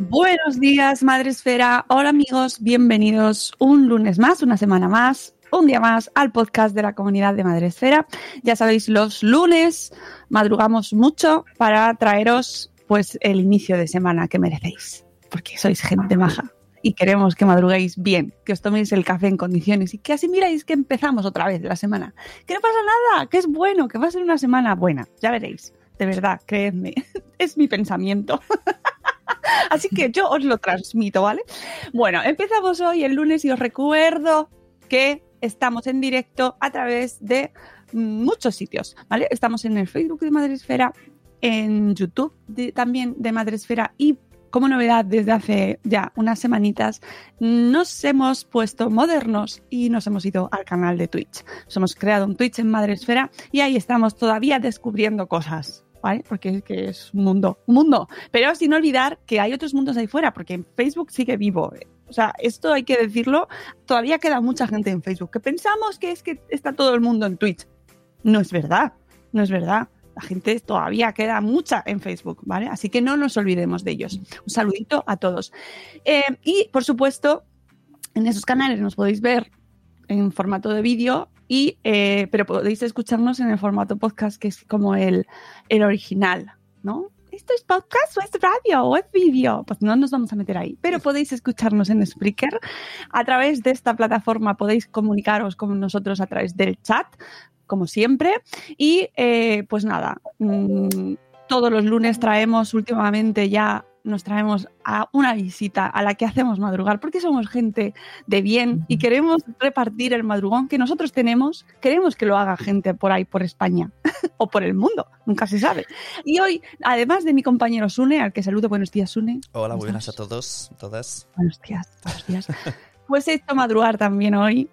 Buenos días, Madre Esfera. Hola amigos, bienvenidos un lunes más, una semana más, un día más al podcast de la comunidad de Madre Esfera. Ya sabéis, los lunes madrugamos mucho para traeros pues el inicio de semana que merecéis, porque sois gente maja y queremos que madruguéis bien, que os toméis el café en condiciones y que así miráis que empezamos otra vez la semana. Que no pasa nada, que es bueno, que va a ser una semana buena, ya veréis. De verdad, creedme, es mi pensamiento. Así que yo os lo transmito, ¿vale? Bueno, empezamos hoy el lunes y os recuerdo que estamos en directo a través de muchos sitios, ¿vale? Estamos en el Facebook de Madresfera, en YouTube también de Madresfera y como novedad desde hace ya unas semanitas nos hemos puesto modernos y nos hemos ido al canal de Twitch. Nos hemos creado un Twitch en Madresfera y ahí estamos todavía descubriendo cosas. ¿Vale? Porque es un mundo, un mundo. Pero sin olvidar que hay otros mundos ahí fuera, porque Facebook sigue vivo. O sea, esto hay que decirlo, todavía queda mucha gente en Facebook, que pensamos que es que está todo el mundo en Twitch. No es verdad, no es verdad. La gente todavía queda mucha en Facebook, ¿vale? Así que no nos olvidemos de ellos. Un saludito a todos. Eh, y, por supuesto, en esos canales nos podéis ver en formato de vídeo, y, eh, pero podéis escucharnos en el formato podcast, que es como el, el original, ¿no? ¿Esto es podcast o es radio o es vídeo? Pues no nos vamos a meter ahí, pero podéis escucharnos en Spreaker. A través de esta plataforma podéis comunicaros con nosotros a través del chat, como siempre. Y eh, pues nada, mm, todos los lunes traemos últimamente ya nos traemos a una visita a la que hacemos madrugar, porque somos gente de bien y queremos repartir el madrugón que nosotros tenemos, queremos que lo haga gente por ahí, por España o por el mundo, nunca se sabe. Y hoy, además de mi compañero Sune, al que saludo, buenos días Sune. Hola, ¿Cómo buenas a todos, todas. Buenos días, buenos días. Pues he hecho madrugar también hoy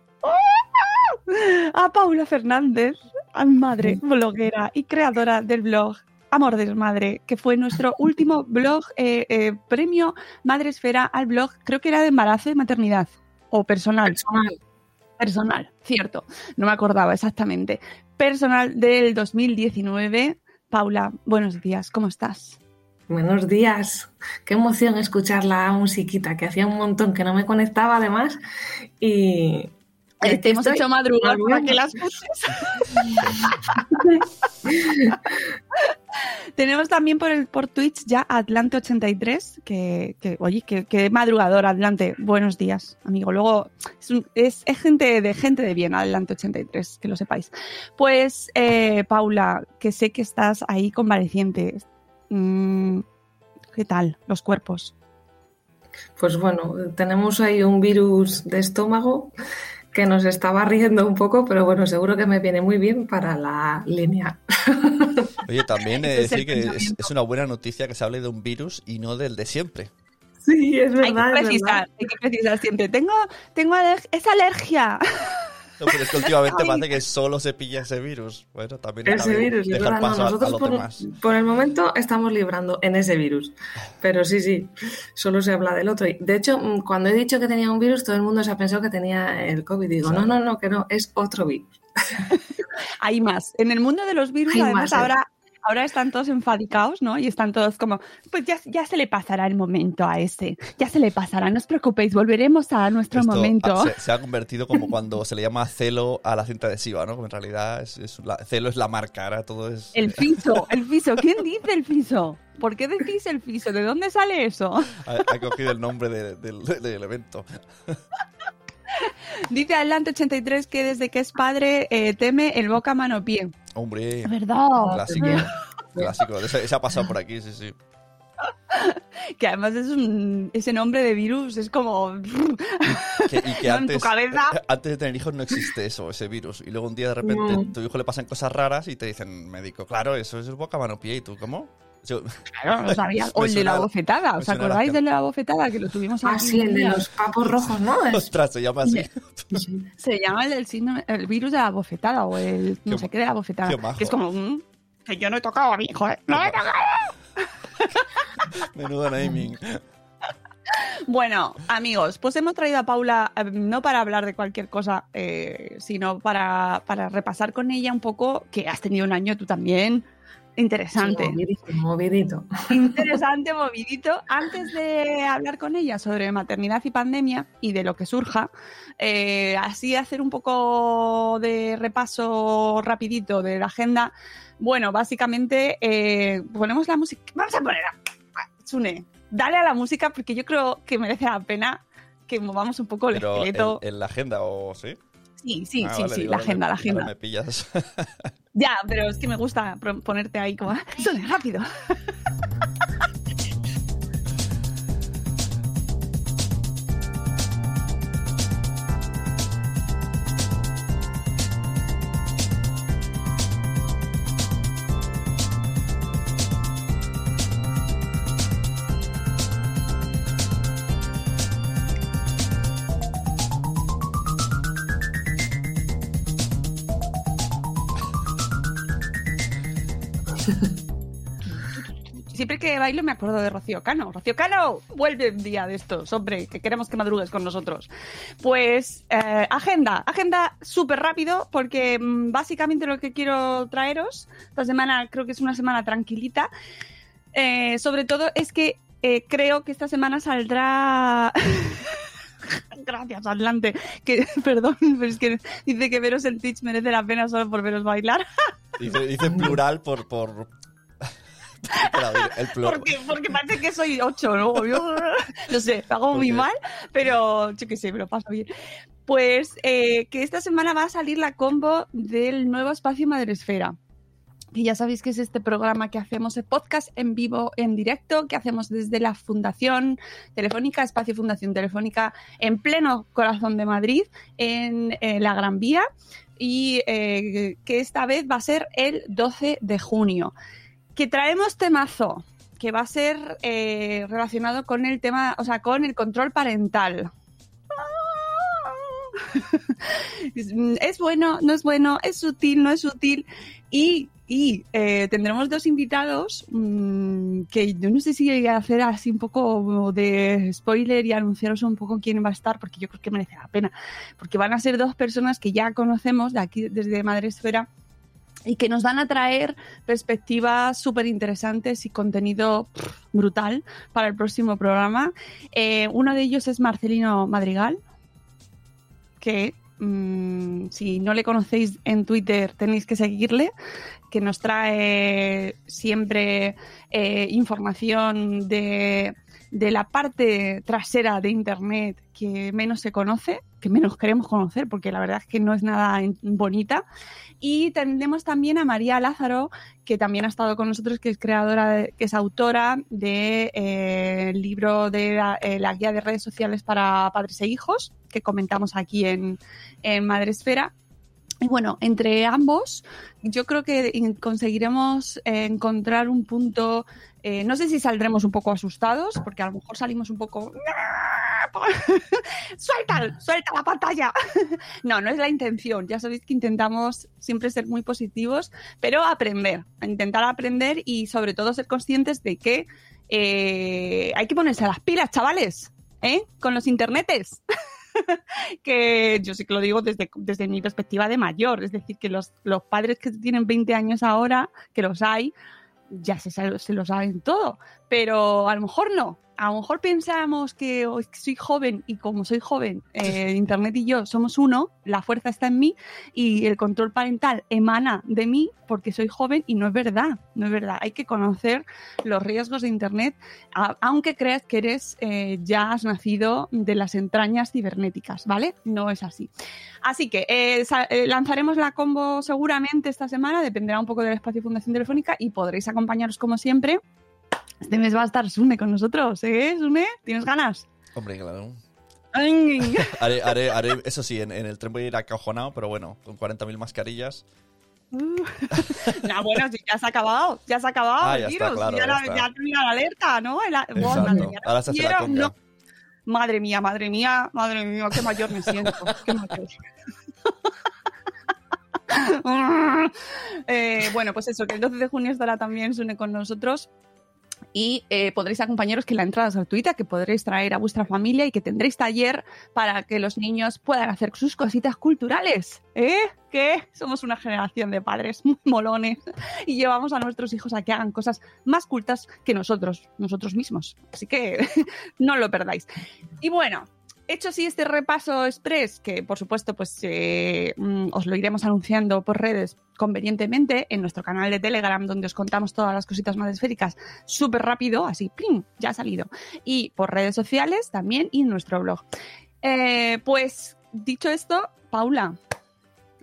a Paula Fernández, a mi madre, bloguera y creadora del blog Amor de Madre, que fue nuestro último blog, eh, eh, premio Madre Esfera al blog, creo que era de embarazo y maternidad, o personal. Personal. Personal, cierto, no me acordaba exactamente. Personal del 2019. Paula, buenos días, ¿cómo estás? Buenos días. Qué emoción escuchar la musiquita, que hacía un montón que no me conectaba además. Y. Eh, te hemos hecho madrugar para que las. Tenemos también por, el, por Twitch ya a Atlante83, que, que oye, que, que madrugador, Atlante. Buenos días, amigo. Luego, es, un- es- es gente de gente de bien, Atlante83, que lo sepáis. Pues, eh, Paula, que sé que estás ahí convaleciente. Mm, ¿Qué tal los cuerpos? Pues bueno, tenemos ahí un virus de estómago que nos está barriendo un poco, pero bueno, seguro que me viene muy bien para la línea. Oye, también he de es el decir que es, una buena noticia que se hable de un virus y no del de siempre. Sí, es Hay que verdad. precisar, verdad. hay que precisar siempre. Tengo, tengo aler- esa alergia. No, pero es que últimamente parece que solo se pilla ese virus. Bueno, también Ese virus, es dejar verdad, no, paso a- a nosotros los por, demás. por el momento estamos librando en ese virus. Pero sí, sí, solo se habla del otro. De hecho, mm, cuando he dicho que tenía un virus, todo el mundo se ha pensado que tenía el COVID. Digo, no, no, no, que no, es otro virus. Hay más. En el mundo de los virus, Hay además, más, ¿eh? ahora, ahora están todos enfadicados, ¿no? Y están todos como, pues ya, ya se le pasará el momento a ese. Ya se le pasará, no os preocupéis, volveremos a nuestro Esto, momento. ah, Se, se ha convertido como cuando se le llama celo a la cinta adhesiva, ¿no? Como en realidad es, es la- celo es la marca, ahora todo es... El fiso, el fiso. ¿Quién dice el fiso? ¿Por qué decís el fiso? ¿De dónde sale eso? Ha, ha cogido el nombre de- del evento. Dice adelante 83 que desde que es padre eh, teme el boca mano pie. Hombre, ¿Verdad? clásico. Clásico, ese, ese ha pasado por aquí, sí, sí. Que además es un, ese nombre de virus es como... Que- y que ¿no? antes, en tu cabeza. antes de tener hijos no existe eso, ese virus. Y luego un día de repente No. tu hijo le pasan cosas raras y te dicen, médico, claro, eso es el boca, mano, pie. ¿Y tú cómo? Yo- Claro, no sabía. O el de la bofetada. ¿Os acordáis del de la bofetada? Que lo tuvimos aquí. Ah, sí, el de los papos rojos, ¿no? Es- Ostras, se llama así. Se llama el del síndrome, el virus de la bofetada o el no Qué sé qué de la bofetada. qué majo. Que es como, que yo no he tocado a mi hijo, ¿eh? No he tocado. Menudo naming. Bueno, amigos, pues hemos traído a Paula eh, no para hablar de cualquier cosa, eh, sino para, para repasar con ella un poco, que has tenido un año tú también interesante. Sí, movidito, movidito. Interesante, movidito. Antes de hablar con ella sobre maternidad y pandemia y de lo que surja, eh, así hacer un poco de repaso rapidito de la agenda. Bueno, básicamente eh, ponemos la música. Vamos a poner a Sune, dale a la música porque yo creo que merece la pena que movamos un poco el Pero esqueleto. en, en la agenda, ¿o sí? Sí, sí, Ah, sí, vale, sí, digo, la agenda, me- la agenda. me pillas. Ya, pero es que me gusta ponerte ahí como, Sune, rápido. Que bailo me acuerdo de Rocío Cano. Rocío Cano, vuelve un día de estos, hombre, que queremos que madrugues con nosotros. Pues eh, agenda, agenda súper rápido porque mm, básicamente lo que quiero traeros, esta semana creo que es una semana tranquilita, eh, sobre todo es que eh, creo que esta semana saldrá... Gracias, adelante. Que, perdón, pero es que dice que veros en Twitch merece la pena solo por veros bailar. Dice, dice plural por... por... El. Porque, porque parece que soy ocho, ¿no? Yo, no sé, hago muy mal, pero yo qué sé, me lo paso bien. Pues eh, que esta semana va a salir la combo del nuevo espacio Madresfera. Que ya sabéis que es este programa que hacemos, el podcast en vivo, en directo, que hacemos desde la Fundación Telefónica, Espacio Fundación Telefónica, en pleno corazón de Madrid, en, eh, la Gran Vía, y eh, que esta vez va a ser el 12 de junio que traemos temazo que va a ser eh, relacionado con el tema, o sea, con el control parental. Es es bueno, no es bueno, es sutil, no es sutil. Y, y, eh, tendremos dos invitados mm, que yo no sé si voy a hacer así un poco de spoiler y anunciaros un poco quién va a estar, porque yo creo que merece la pena. Porque van a ser dos personas que ya conocemos de aquí, desde Madresfera, y que nos van a traer perspectivas súper interesantes y contenido brutal para el próximo programa. Eh, uno de ellos es Marcelino Madrigal, que mm, si no le conocéis en Twitter tenéis que seguirle, que nos trae siempre eh, información de, de la parte trasera de Internet que menos se conoce, que menos queremos conocer, porque la verdad es que no es nada bonita. Y tenemos también a María Lázaro, que también ha estado con nosotros, que es creadora, de- que es autora del de, eh, libro de la, eh, la guía de redes sociales para padres e hijos, que comentamos aquí en, en Madresfera. Y bueno, entre ambos, yo creo que conseguiremos eh, encontrar un punto. eh, no sé si saldremos un poco asustados, porque a lo mejor salimos un poco. Suelta, suelta la pantalla. no, no es la intención. Ya sabéis que intentamos siempre ser muy positivos, pero aprender, intentar aprender y sobre todo ser conscientes de que eh, hay que ponerse a las pilas, chavales, ¿eh? Con los internetes. que yo sí que lo digo desde, desde mi perspectiva de mayor, es decir, que los, los padres que tienen 20 años ahora, que los hay, ya se, se lo saben todo, pero a lo mejor no, a lo mejor pensamos que soy joven y como soy joven, eh, Internet y yo somos uno, la fuerza está en mí y el control parental emana de mí porque soy joven y no es verdad, no es verdad. Hay que conocer los riesgos de Internet, aunque creas que eres, eh, ya has nacido de las entrañas cibernéticas, ¿vale? No es así. Así que eh, lanzaremos la combo seguramente esta semana, dependerá un poco del espacio Fundación Telefónica y podréis acompañaros como siempre este mes va a estar Sune con nosotros, ¿eh, Sune? ¿Tienes ganas? Hombre, claro. Haré, haré, haré, eso sí, en, el tren voy a ir acojonado, pero bueno, con 40.000 mascarillas. Uh. no, bueno, si ya se ha acabado, ya se ha acabado ah, ya virus, está, claro, ya, ya, la, ya termina la alerta, ¿no? El, Exacto. madre mía, Ahora se hace la conga. no. Madre mía, madre mía, madre mía, qué mayor me siento, qué mayor. Eh, bueno, pues eso, que el 12 de junio estará también Sune con nosotros y eh, podréis acompañaros que la entrada es gratuita, que podréis traer a vuestra familia y que tendréis taller para que los niños puedan hacer sus cositas culturales. ¿Eh? Que somos una generación de padres muy molones y llevamos a nuestros hijos a que hagan cosas más cultas que nosotros, nosotros mismos. Así que no lo perdáis. Y bueno, hecho así este repaso express, que por supuesto pues eh, mm, os lo iremos anunciando por redes convenientemente en nuestro canal de Telegram donde os contamos todas las cositas más esféricas súper rápido, así, ¡plim! ya ha salido. Y por redes sociales también y en nuestro blog. Eh, pues dicho esto, Paula,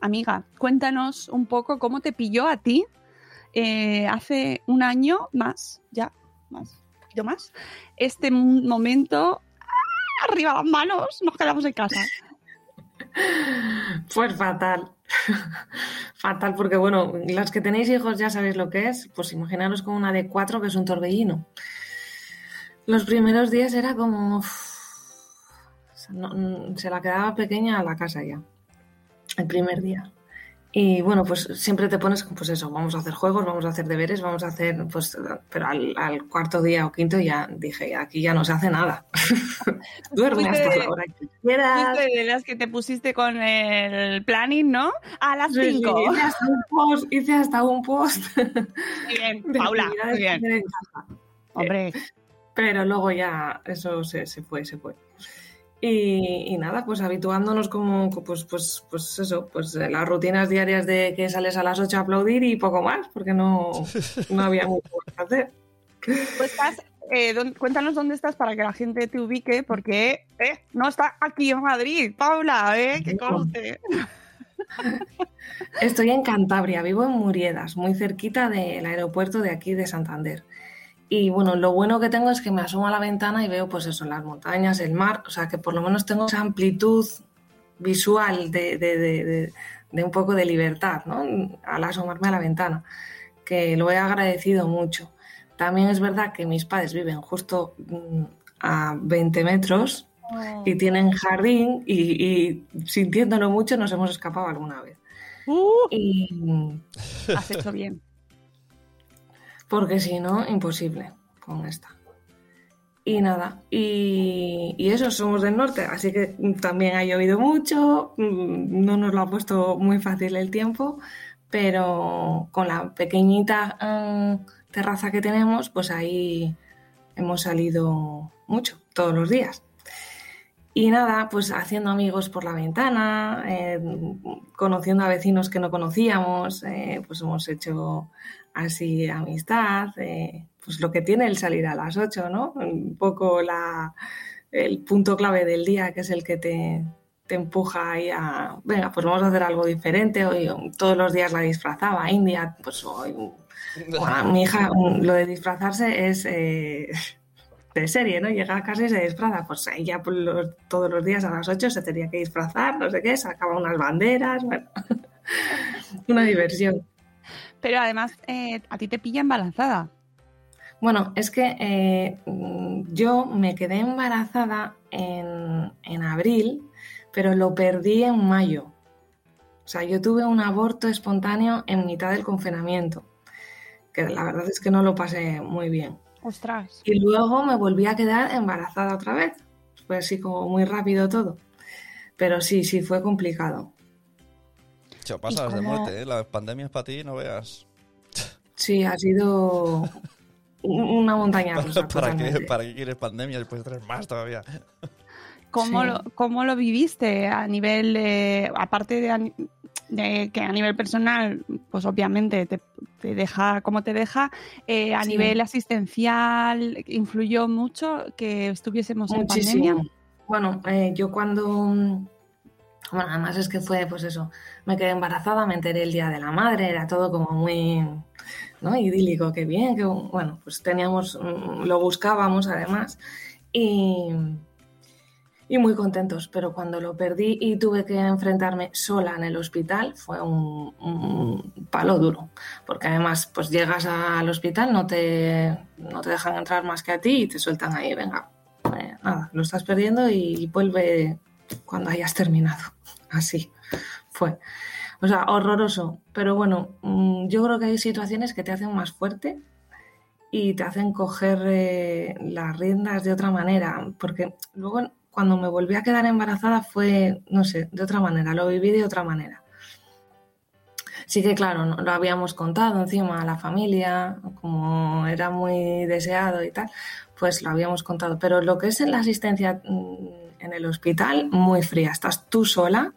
amiga, cuéntanos un poco cómo te pilló a ti eh, hace un año más, ya, más, poquito más, este momento. Arriba las manos, nos quedamos en casa. Pues fatal. fatal, porque bueno, las que tenéis hijos ya sabéis lo que es. Pues imaginaros con una de cuatro que es un torbellino. Los primeros días era como. se la quedaba pequeña a la casa ya. El primer día. Y bueno, pues siempre te pones, pues eso, vamos a hacer juegos, vamos a hacer deberes, vamos a hacer, pues, pero al, al cuarto día o quinto ya dije, aquí ya no se hace nada. Duerme hasta de- la hora que quieras. De las que te pusiste con el planning, ¿no? A las Sí, 5. hice hasta un post, hice hasta un post. Bien, Paula, muy bien. Hombre, Pero luego ya eso se, se fue, se fue. Y, y nada, pues habituándonos como, pues, pues, pues eso, pues eh, las rutinas diarias de que sales a las 8 a aplaudir y poco más, porque no, no había mucho que hacer. pues estás, eh, cuéntanos dónde estás para que la gente te ubique, porque eh, no está aquí en Madrid, Paula, ¿eh? Que conste. Estoy en Cantabria, vivo en Muriedas, muy cerquita del aeropuerto de aquí de Santander. Y bueno, lo bueno que tengo es que me asomo a la ventana y veo pues eso, las montañas, el mar, o sea que por lo menos tengo esa amplitud visual de, de- de- un poco de libertad, ¿no? Al asomarme a la ventana, que lo he agradecido mucho. También es verdad que mis padres viven justo mm, a 20 metros y tienen jardín y, y sintiéndolo mucho nos hemos escapado alguna vez. Uh, Y has hecho bien. Porque si no, imposible con esta. Y nada, y, eso, somos del norte, así que también ha llovido mucho, mm, no nos lo ha puesto muy fácil el tiempo, pero con la pequeñita mm, terraza que tenemos, pues ahí hemos salido mucho, todos los días. Y nada, pues haciendo amigos por la ventana, eh, conociendo a vecinos que no conocíamos, eh, pues hemos hecho así amistad, eh, pues lo que tiene el salir a las 8, ¿no? Un poco la, el punto clave del día, que es el que te, te empuja ahí a, venga, pues vamos a hacer algo diferente. Hoy todos los días la disfrazaba, India, pues hoy, bueno, mi hija, lo de disfrazarse es de serie, ¿no? Llega a casa y se disfraza, pues ella por los- todos los días a las 8 se tenía que disfrazar, no sé qué, sacaba unas banderas, bueno, una diversión. Pero además, eh, a ti te pilla embarazada. Bueno, es que eh, yo me quedé embarazada en, en abril, pero lo perdí en mayo. O sea, yo tuve un aborto espontáneo en mitad del confinamiento, que la verdad es que no lo pasé muy bien. Ostras. Y luego me volví a quedar embarazada otra vez. Fue así como muy rápido todo. Pero sí, sí, fue complicado. Chao, pasas de muerte, ¿eh? Las pandemias para ti, no veas. Sí, ha sido una montaña rusa. ¿Para, qué. ¿Para qué quieres pandemia después de tres más todavía? ¿Cómo, Sí. lo, cómo lo viviste a nivel, eh, aparte de, de que a nivel personal, pues obviamente te, te deja como te deja, eh, a Sí. nivel asistencial, influyó mucho que estuviésemos en Muchísimo. pandemia? Bueno, eh, yo cuando. Bueno, además es que fue, pues eso, me quedé embarazada, me enteré el día de la madre, era todo como muy. ¿no? idílico, qué bien, que bueno, pues teníamos, mm, lo buscábamos además y, y muy contentos, pero cuando lo perdí y tuve que enfrentarme sola en el hospital fue un, palo duro, porque además pues llegas al hospital, no te, no te dejan entrar más que a ti y te sueltan ahí, venga, eh, nada, lo estás perdiendo y vuelve cuando hayas terminado, así fue. O sea, horroroso. Pero bueno, mm, yo creo que hay situaciones que te hacen más fuerte y te hacen coger eh, las riendas de otra manera. Porque luego cuando me volví a quedar embarazada fue, no sé, de otra manera, lo viví de otra manera. Sí que claro, lo habíamos contado encima a la familia, como era muy deseado y tal, pues lo habíamos contado. Pero lo que es en la asistencia mm, en el hospital, muy fría. Estás tú sola,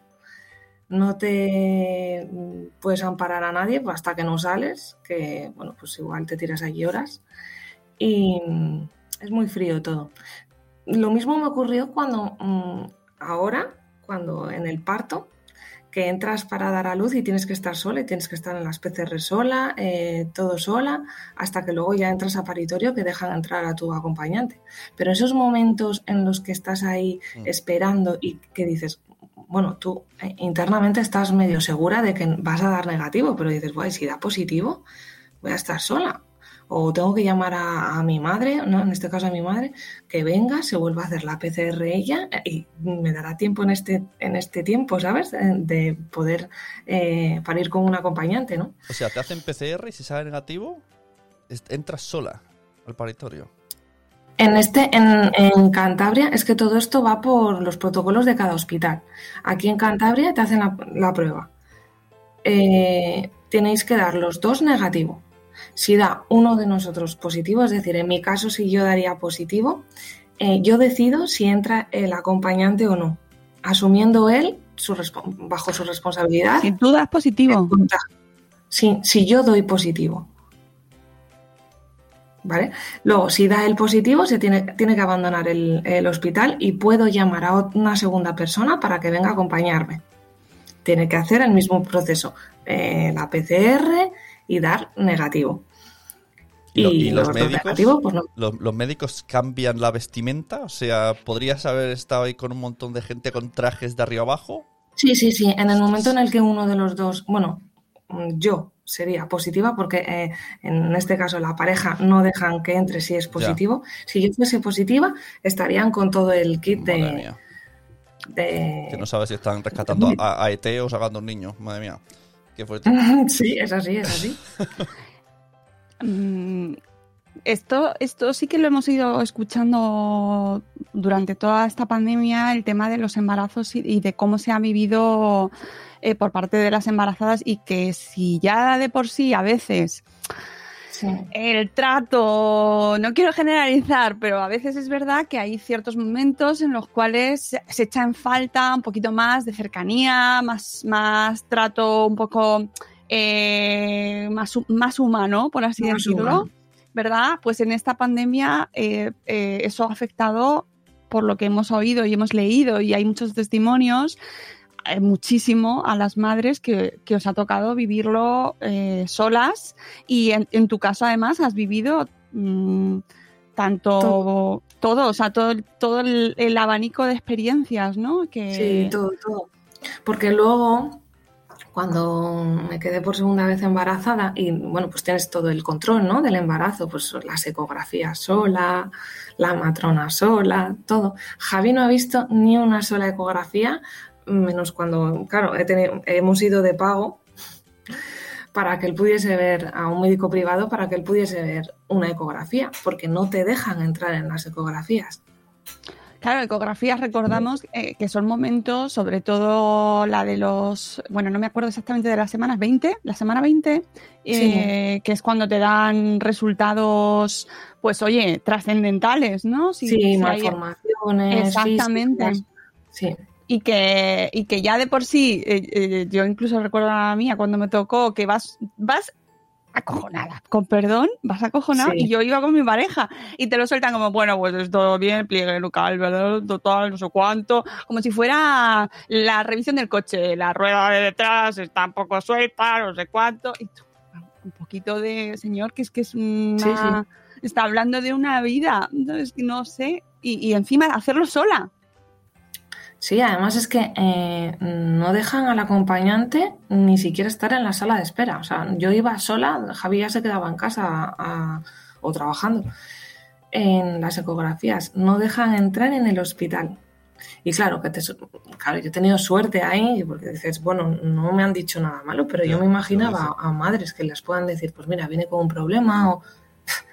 no te mm, puedes amparar a nadie hasta que no sales, que bueno, pues igual te tiras allí horas. Y mm, es muy frío todo. Lo mismo me ocurrió cuando mm, ahora, cuando en el parto, que entras para dar a luz y tienes que estar sola y tienes que estar en las PCR sola, eh, todo sola, hasta que luego ya entras a paritorio que dejan entrar a tu acompañante. Pero esos momentos en los que estás ahí esperando y que dices, bueno, tú eh, internamente estás medio segura de que vas a dar negativo, pero dices, guay, si da positivo, voy a estar sola. O tengo que llamar a, a mi madre, ¿no? en este caso a mi madre, que venga, se vuelva a hacer la PCR ella y me dará tiempo en este, en este tiempo, ¿sabes? Eh, De poder eh, parir con un acompañante, ¿no? O sea, te hacen PCR y si sale negativo, entras sola al paritorio. En, este, en, en Cantabria es que todo esto va por los protocolos de cada hospital. Aquí en Cantabria te hacen la, la prueba. Eh, tenéis que dar los dos negativo. Si da uno de nosotros positivo, es decir, en mi caso si yo daría positivo, eh, yo decido si entra el acompañante o no, asumiendo él su bajo su responsabilidad. Si tú das positivo. Sí, si yo doy positivo. ¿Vale? Luego, si da el positivo, se tiene, tiene que abandonar el, el hospital y puedo llamar a una segunda persona para que venga a acompañarme. Tiene que hacer el mismo proceso, eh, la PCR y dar negativo. ¿Y, lo- Y y los médicos? pues no. los, los médicos cambian la vestimenta? O sea, ¿podrías haber estado ahí con un montón de gente con trajes de arriba abajo? Sí, sí, sí. En el momento en el que uno de los dos, bueno, yo sería positiva porque eh, en este caso la pareja no dejan que entre si es positivo. Si yo fuese positiva, estarían con todo el kit Madre de, mía. de- Que no sabes si están rescatando a, a ET o sacando un niño. Madre mía. Qué fuerte. Sí, es así, es así. Mm, Esto, esto sí que lo hemos ido escuchando durante toda esta pandemia, el tema de los embarazos y, y de cómo se ha vivido eh, por parte de las embarazadas y que si ya de por sí a veces el trato, no quiero generalizar, pero a veces es verdad que hay ciertos momentos en los cuales se, echa en falta un poquito más de cercanía, más, más trato un poco eh, más, más humano, por así Más decirlo. humano. ¿Verdad? Pues en esta pandemia eh, eh, eso ha afectado, por lo que hemos oído y hemos leído, y hay muchos testimonios, muchísimo a las madres que, que os ha tocado vivirlo eh, solas y en, en tu caso además has vivido mm, tanto todo. o sea, todo, el- todo el, el abanico de experiencias, ¿no? Que, Sí, todo, todo. Porque luego, cuando me quedé por segunda vez embarazada y bueno, pues tienes todo el control, ¿no? Del embarazo, pues las ecografías sola, la matrona sola, todo. Javi no ha visto ni una sola ecografía, menos cuando, claro, he tenido- hemos ido de pago para que él pudiese ver a un médico privado, para que él pudiese ver una ecografía, porque no te dejan entrar en las ecografías. Claro, ecografías recordamos eh, que son momentos, sobre todo la de los, bueno, no me acuerdo exactamente de las semanas 20, la semana 20, eh, que es cuando te dan resultados, pues oye, trascendentales, ¿no? Si- Sí, si hay- malformaciones. Exactamente. físicas. Sí. Y que, y que ya de por sí, eh, eh, yo incluso recuerdo a la mía cuando me tocó que vas, vas acojonada, con perdón, vas acojonada Sí. y yo iba con mi pareja y te lo sueltan como, bueno, pues es todo bien, pliegue local, ¿verdad? Total, no sé cuánto, como si fuera la revisión del coche, la rueda de detrás está un poco suelta, no sé cuánto, y tú, un poquito de señor, que es que es una... Sí, sí. Está hablando de una vida, entonces no sé, y, y encima hacerlo sola. Sí, además es que eh, no dejan al acompañante ni siquiera estar en la sala de espera. O sea, yo iba sola, Javi ya se quedaba en casa a- o trabajando en las ecografías. No dejan entrar en el hospital. Y claro, que te, claro, yo he tenido suerte ahí, porque dices, bueno, no me han dicho nada malo, pero yo me imaginaba a madres que les puedan decir, pues mira, viene con un problema o...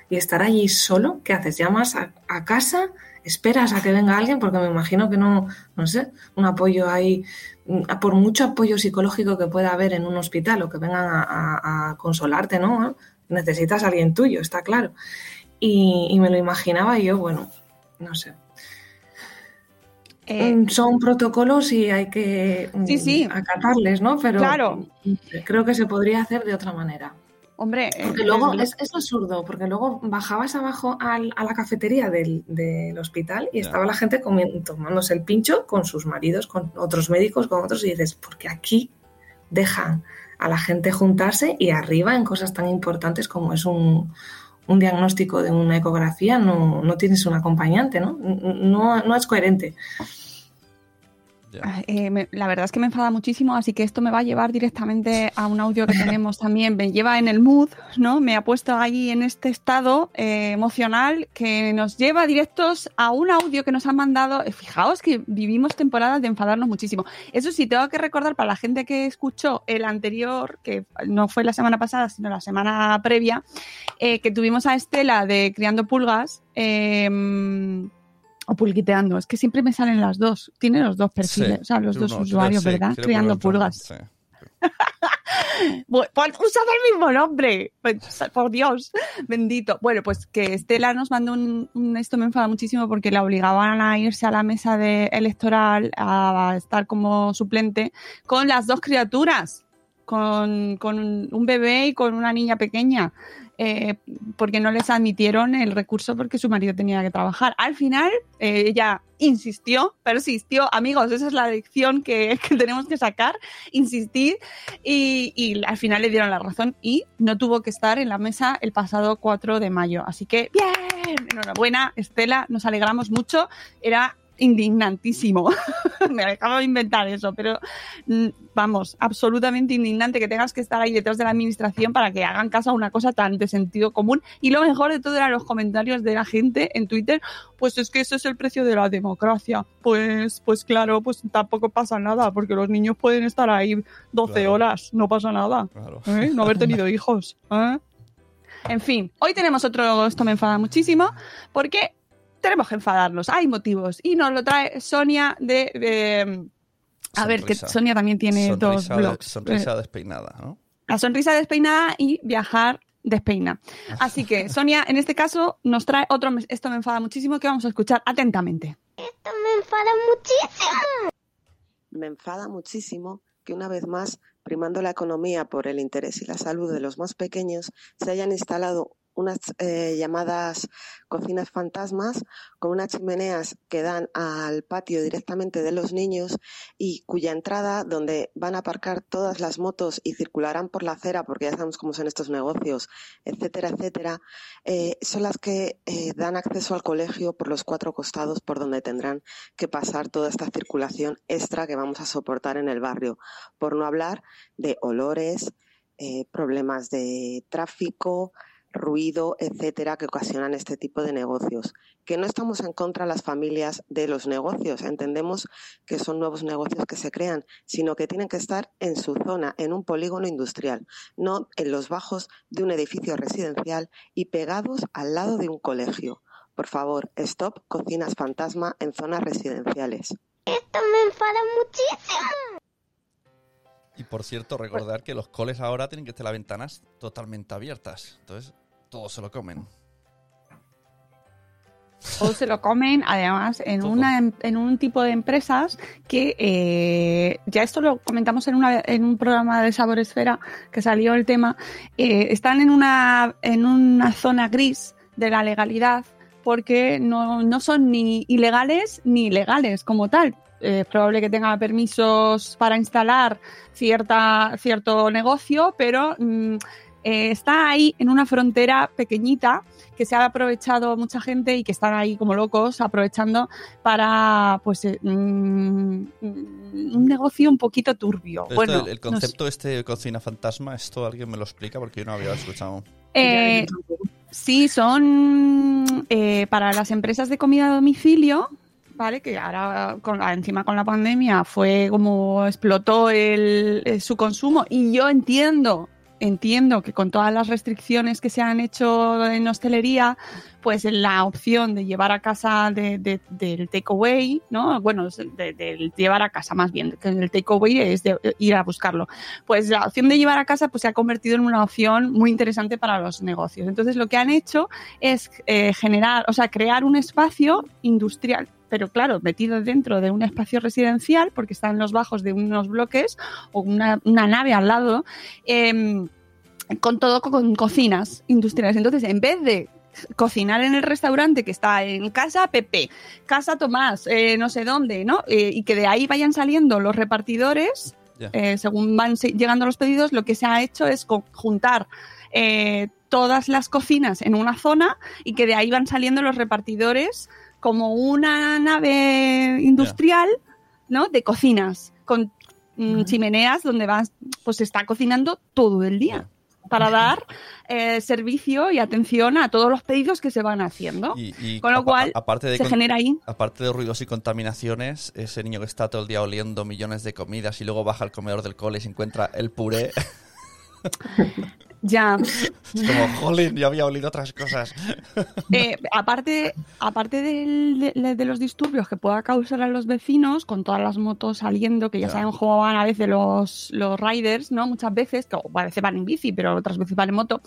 y estar allí solo, ¿qué haces? ¿Llamas a, a casa? ¿Esperas a que venga alguien? Porque me imagino que no, no sé, un apoyo ahí, mm, por mucho apoyo psicológico que pueda haber en un hospital o que vengan a, a- a consolarte, ¿no? Necesitas a alguien tuyo, está claro. Y, y me lo imaginaba y yo, bueno, no sé. Eh, Mm, Son protocolos y hay que mm, Sí, sí. acatarles, ¿no? Pero Claro. creo que se podría hacer de otra manera. Hombre, eh, Porque luego desde es, es absurdo, porque luego bajabas abajo al- a la cafetería del, del hospital y Ya. estaba la gente comi- tomándose el pincho con sus maridos, con otros médicos, con otros, y dices, porque aquí dejan a la gente juntarse y arriba en cosas tan importantes como es un, un diagnóstico de una ecografía no, no tienes un acompañante, ¿no? No, no es coherente. Ah, eh, la verdad es que me enfada muchísimo, así que esto me va a llevar directamente a un audio que tenemos también. Me lleva en el mood, ¿no? Me ha puesto ahí en este estado eh, emocional que nos lleva directos a un audio que nos han mandado. Eh, Fijaos que vivimos temporadas de enfadarnos muchísimo. Eso sí, tengo que recordar para la gente que escuchó el anterior, que no fue la semana pasada, sino la semana previa, que tuvimos a Estela de Criando Pulgas. O pulguiteando, es que siempre me salen las dos. Tiene los dos perfiles, Sí, o sea, los dos usuarios, ¿verdad? lo pulgas. Bu- Pues usad el mismo nombre. Pues, Por Dios, bendito. Bueno, pues que Estela nos mandó un, un- Esto me enfada muchísimo porque la obligaban a irse a la mesa de electoral a estar como suplente con las dos criaturas, con, con un bebé y con una niña pequeña. Eh, porque no les admitieron el recurso porque su marido tenía que trabajar. Al final, eh, ella insistió, persistió. Amigos, esa es la lección que, que tenemos que sacar. Insistir y, y al final le dieron la razón y no tuvo que estar en la mesa el pasado 4 de mayo. Así que, bien, enhorabuena, Estela, nos alegramos mucho. Era indignantísimo. Me acabo de inventar eso, pero mm, vamos, absolutamente indignante que tengas que estar ahí detrás de la administración para que hagan caso a una cosa tan de sentido común. Y lo mejor de todo eran los comentarios de la gente en Twitter, pues es que ese es el precio de la democracia. Pues, pues claro, pues tampoco pasa nada, porque los niños pueden estar ahí 12 Claro. horas, no pasa nada. Claro. ¿eh? No haber tenido hijos. ¿eh? En fin, hoy tenemos otro, esto me enfada muchísimo, porque tenemos que enfadarnos, hay motivos. Y nos lo trae Sonia de... de- a ver, que. Sonia también tiene dos Sonrisa de- blogs. sonrisa Eh, despeinada, ¿no? la sonrisa despeinada y viajar despeina. Así que, Sonia, en este caso, nos trae otro... Esto me enfada muchísimo, que vamos a escuchar atentamente. Esto me enfada muchísimo. Me enfada muchísimo que una vez más, primando la economía por el interés y la salud de los más pequeños, se hayan instalado unas eh, llamadas cocinas fantasmas con unas chimeneas que dan al patio directamente de los niños y cuya entrada, donde van a aparcar todas las motos y circularán por la acera, porque ya sabemos cómo son estos negocios, etcétera, etcétera, eh, son las que eh, dan acceso al colegio por los cuatro costados por donde tendrán que pasar toda esta circulación extra que vamos a soportar en el barrio, por no hablar de olores, problemas de tráfico, ruido, etcétera, que ocasionan este tipo de negocios. Que no estamos en contra de las familias de los negocios, entendemos que son nuevos negocios que se crean, sino que tienen que estar en su zona, en un polígono industrial, no en los bajos de un edificio residencial y pegados al lado de un colegio. Por favor, stop cocinas fantasma en zonas residenciales. Esto me enfada muchísimo. Y por cierto, recordar que los coles ahora tienen que tener las ventanas totalmente abiertas. Entonces, todos se lo comen. O se lo comen, además, en, una, en un tipo de empresas que eh, ya esto lo comentamos en, una, en un programa de Sabor Esfera que salió el tema. eh, están en una, en una zona gris de la legalidad porque no, no son ni ilegales ni legales como tal. Eh, es probable que tenga permisos para instalar cierta, cierto negocio, pero mm, eh, está ahí en una frontera pequeñita que se ha aprovechado mucha gente y que están ahí como locos aprovechando para pues eh, mm, un negocio un poquito turbio. Esto, bueno, el, el no sé. concepto este de cocina fantasma, ¿esto alguien me lo explica? Porque yo no había escuchado. Eh, sí, son eh, para las empresas de comida a domicilio, ¿vale? Que ahora con la- encima con la pandemia fue como explotó el, su consumo y yo entiendo, entiendo que con todas las restricciones que se han hecho en hostelería, pues la opción de llevar a casa de- de- del takeaway, ¿no? Bueno, de, de llevar a casa más bien, que el takeaway es de ir a buscarlo. Pues la opción de llevar a casa pues se ha convertido en una opción muy interesante para los negocios. Entonces lo que han hecho es eh, generar, o sea, crear un espacio industrial pero claro, metido dentro de un espacio residencial, porque está en los bajos de unos bloques o una, una nave al lado, em, con todo con cocinas industriales. Entonces, en vez de cocinar en el restaurante que está en casa Pepe, casa Tomás, eh, no sé dónde, ¿no? Eh, y que de ahí vayan saliendo los repartidores, eh, según van llegando los pedidos, lo que se ha hecho es juntar todas las cocinas en una zona y que de ahí van saliendo los repartidores como una nave industrial, ¿no? De cocinas, con mm, chimeneas donde vas, pues se está cocinando todo el día para dar eh, servicio y atención a todos los pedidos que se van haciendo. Y, y Con lo cual, aparte de se genera ahí Aparte de ruidos y contaminaciones, ese niño que está todo el día oliendo millones de comidas y luego baja al comedor del cole y se encuentra el puré. ya. es como, jolín, yo había olido otras cosas. Eh, aparte aparte del- de, de los disturbios que pueda causar a los vecinos, con todas las motos saliendo, que ya saben cómo van a veces los, los riders, ¿no? Muchas veces, que a veces van en bici, pero otras veces van en moto.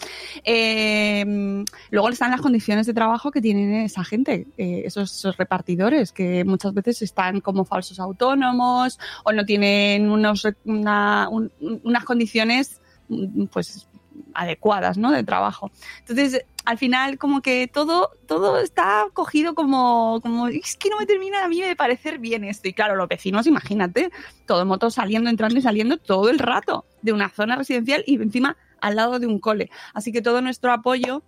Eh, luego están las condiciones de trabajo que tienen esa gente, eh, esos, esos repartidores, que muchas veces están como falsos autónomos o no tienen unos, una- un- unas condiciones mm, pues adecuadas, ¿no? De trabajo. Entonces, al final, como que todo, todo está cogido como, como, es que no me termina a mí de parecer bien esto. Y claro, los vecinos, imagínate, todo en moto saliendo, entrando y saliendo todo el rato de una zona residencial y encima al lado de un cole. Así que todo nuestro apoyo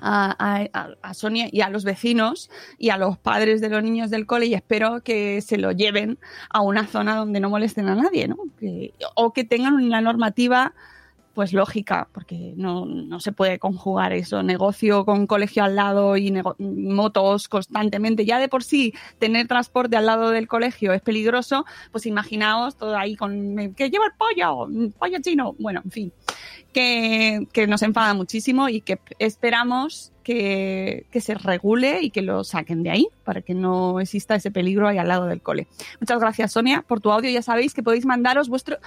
a, Sonia y a los vecinos y a los padres de los niños del cole y espero que se lo lleven a una zona donde no molesten a nadie, ¿no? O que tengan una normativa pues lógica, porque no, no se puede conjugar eso, negocio con colegio al lado y motos constantemente. Ya de por sí tener transporte al lado del colegio es peligroso, pues imaginaos todo ahí con que lleva el pollo, pollo chino, bueno, en fin, que, nos enfada muchísimo y que esperamos que, que se regule y que lo saquen de ahí para que no exista ese peligro ahí al lado del cole. Muchas gracias, Sonia, por tu audio. Ya sabéis que podéis mandaros vuestro,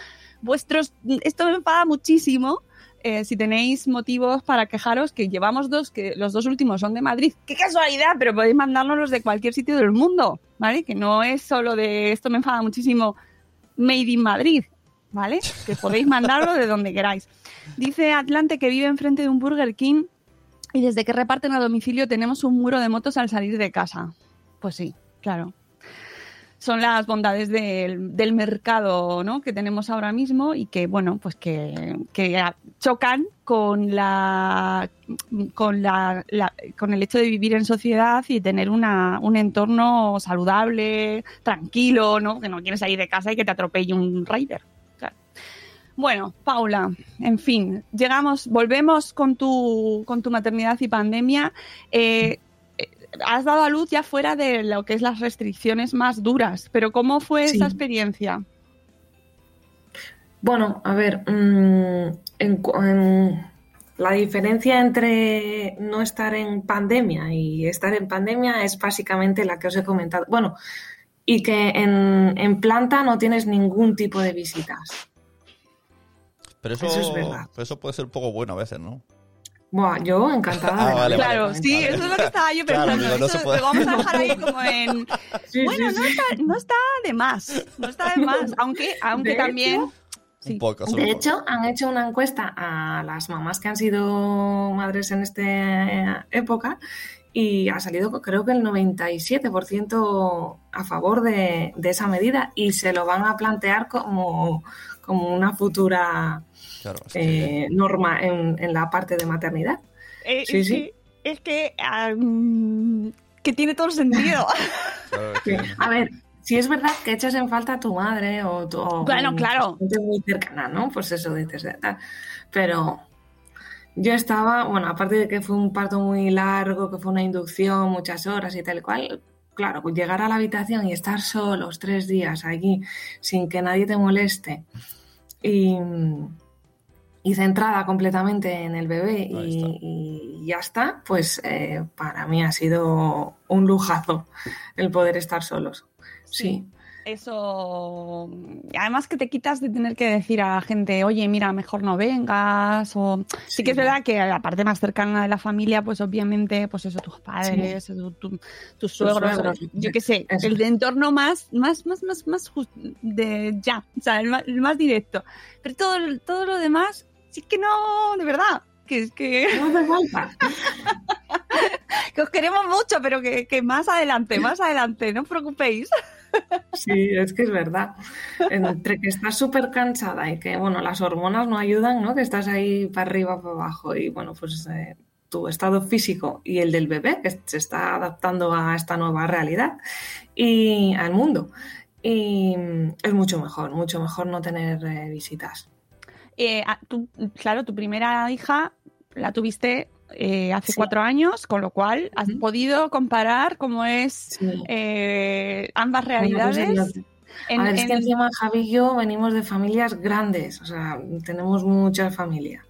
vuestros. Esto me enfada muchísimo. eh, si tenéis motivos para quejaros, que llevamos dos, que los dos últimos son de Madrid. ¡Qué casualidad! Pero podéis mandárnoslos de cualquier sitio del mundo, ¿vale? Que no es solo de esto me enfada muchísimo, Made in Madrid, ¿vale? Que podéis mandarlo de donde queráis. Dice Atlante que vive enfrente de un Burger King Y desde que reparten a domicilio tenemos un muro de motos al salir de casa. Pues sí, claro. Son las bondades del, del mercado ¿no? que tenemos ahora mismo y que, bueno, pues que, que chocan con la con la, la- con el hecho de vivir en sociedad y tener una, un entorno saludable, tranquilo, ¿no? Que no quieres salir de casa y que te atropelle un rider. Bueno, Paula, en fin, llegamos, volvemos con tu, con tu maternidad y pandemia. Eh, eh, has dado a luz ya fuera de lo que es las restricciones más duras, pero ¿cómo fue Sí. esa experiencia? Bueno, a ver, mm, en- la diferencia entre no estar en pandemia y estar en pandemia es básicamente la que os he comentado. Bueno, y que en, en planta no tienes ningún tipo de visitas. Pero eso, Eso es verdad. pero eso puede ser un poco bueno a veces, ¿no? Buah, yo encantada. Ah, vale. Claro, sí, vale. eso es lo que estaba yo Claro, pensando. Eso lo vamos a dejar ahí como en... Sí, bueno, sí, no, sí. está, no está de más, no está de más, aunque, aunque De también... hecho- Sí. Un poco, De hecho, han hecho una encuesta a las mamás que han sido madres en esta época y ha salido creo que el 97% a favor de, de esa medida y se lo van a plantear como, como una futura Claro, es que- eh, norma en, en la parte de maternidad. Eh, Sí, sí. Que, es que, que tiene todo el sentido. Sí. A ver, si es verdad que echas en falta a tu madre o tu o Bueno, claro. gente muy cercana, ¿no? Pues eso dices, tal. pero yo estaba, bueno, aparte de que fue un parto muy largo, que fue una inducción, muchas horas y tal y cual, claro, pues llegar a la habitación y estar solos tres días allí sin que nadie te moleste y, y centrada completamente en el bebé y ya está, pues eh, para mí ha sido un lujazo el poder estar solos. Sí. Eso, además que te quitas de tener que decir a la gente, oye, mira, mejor no vengas, o sí, que es verdad que la parte más cercana de la familia, pues obviamente, pues eso, tus padres, tu- tu- tus suegros, suegros, yo qué sé, eso. el de entorno más, más, más, más, más de ya, o sea, el más, el más directo. Pero todo, todo lo demás, sí que no, de verdad, que es que, No hace falta. que os queremos mucho, pero que, que más adelante, más adelante, no os preocupéis. Sí, es que es verdad. Entre que estás súper cansada y que, bueno, las hormonas no ayudan, ¿no? Que estás ahí para arriba, para abajo y, bueno, pues eh, tu estado físico y el del bebé, que se está adaptando a esta nueva realidad y al mundo. Y es mucho mejor, mucho mejor no tener eh, visitas. Eh, tú, claro, tu primera hija la tuviste eh, hace Sí. cuatro años, con lo cual has podido comparar cómo es Sí. eh, ambas y realidades. En- a ver, es que en- encima Javi y yo venimos de familias grandes, o sea, tenemos mucha familia.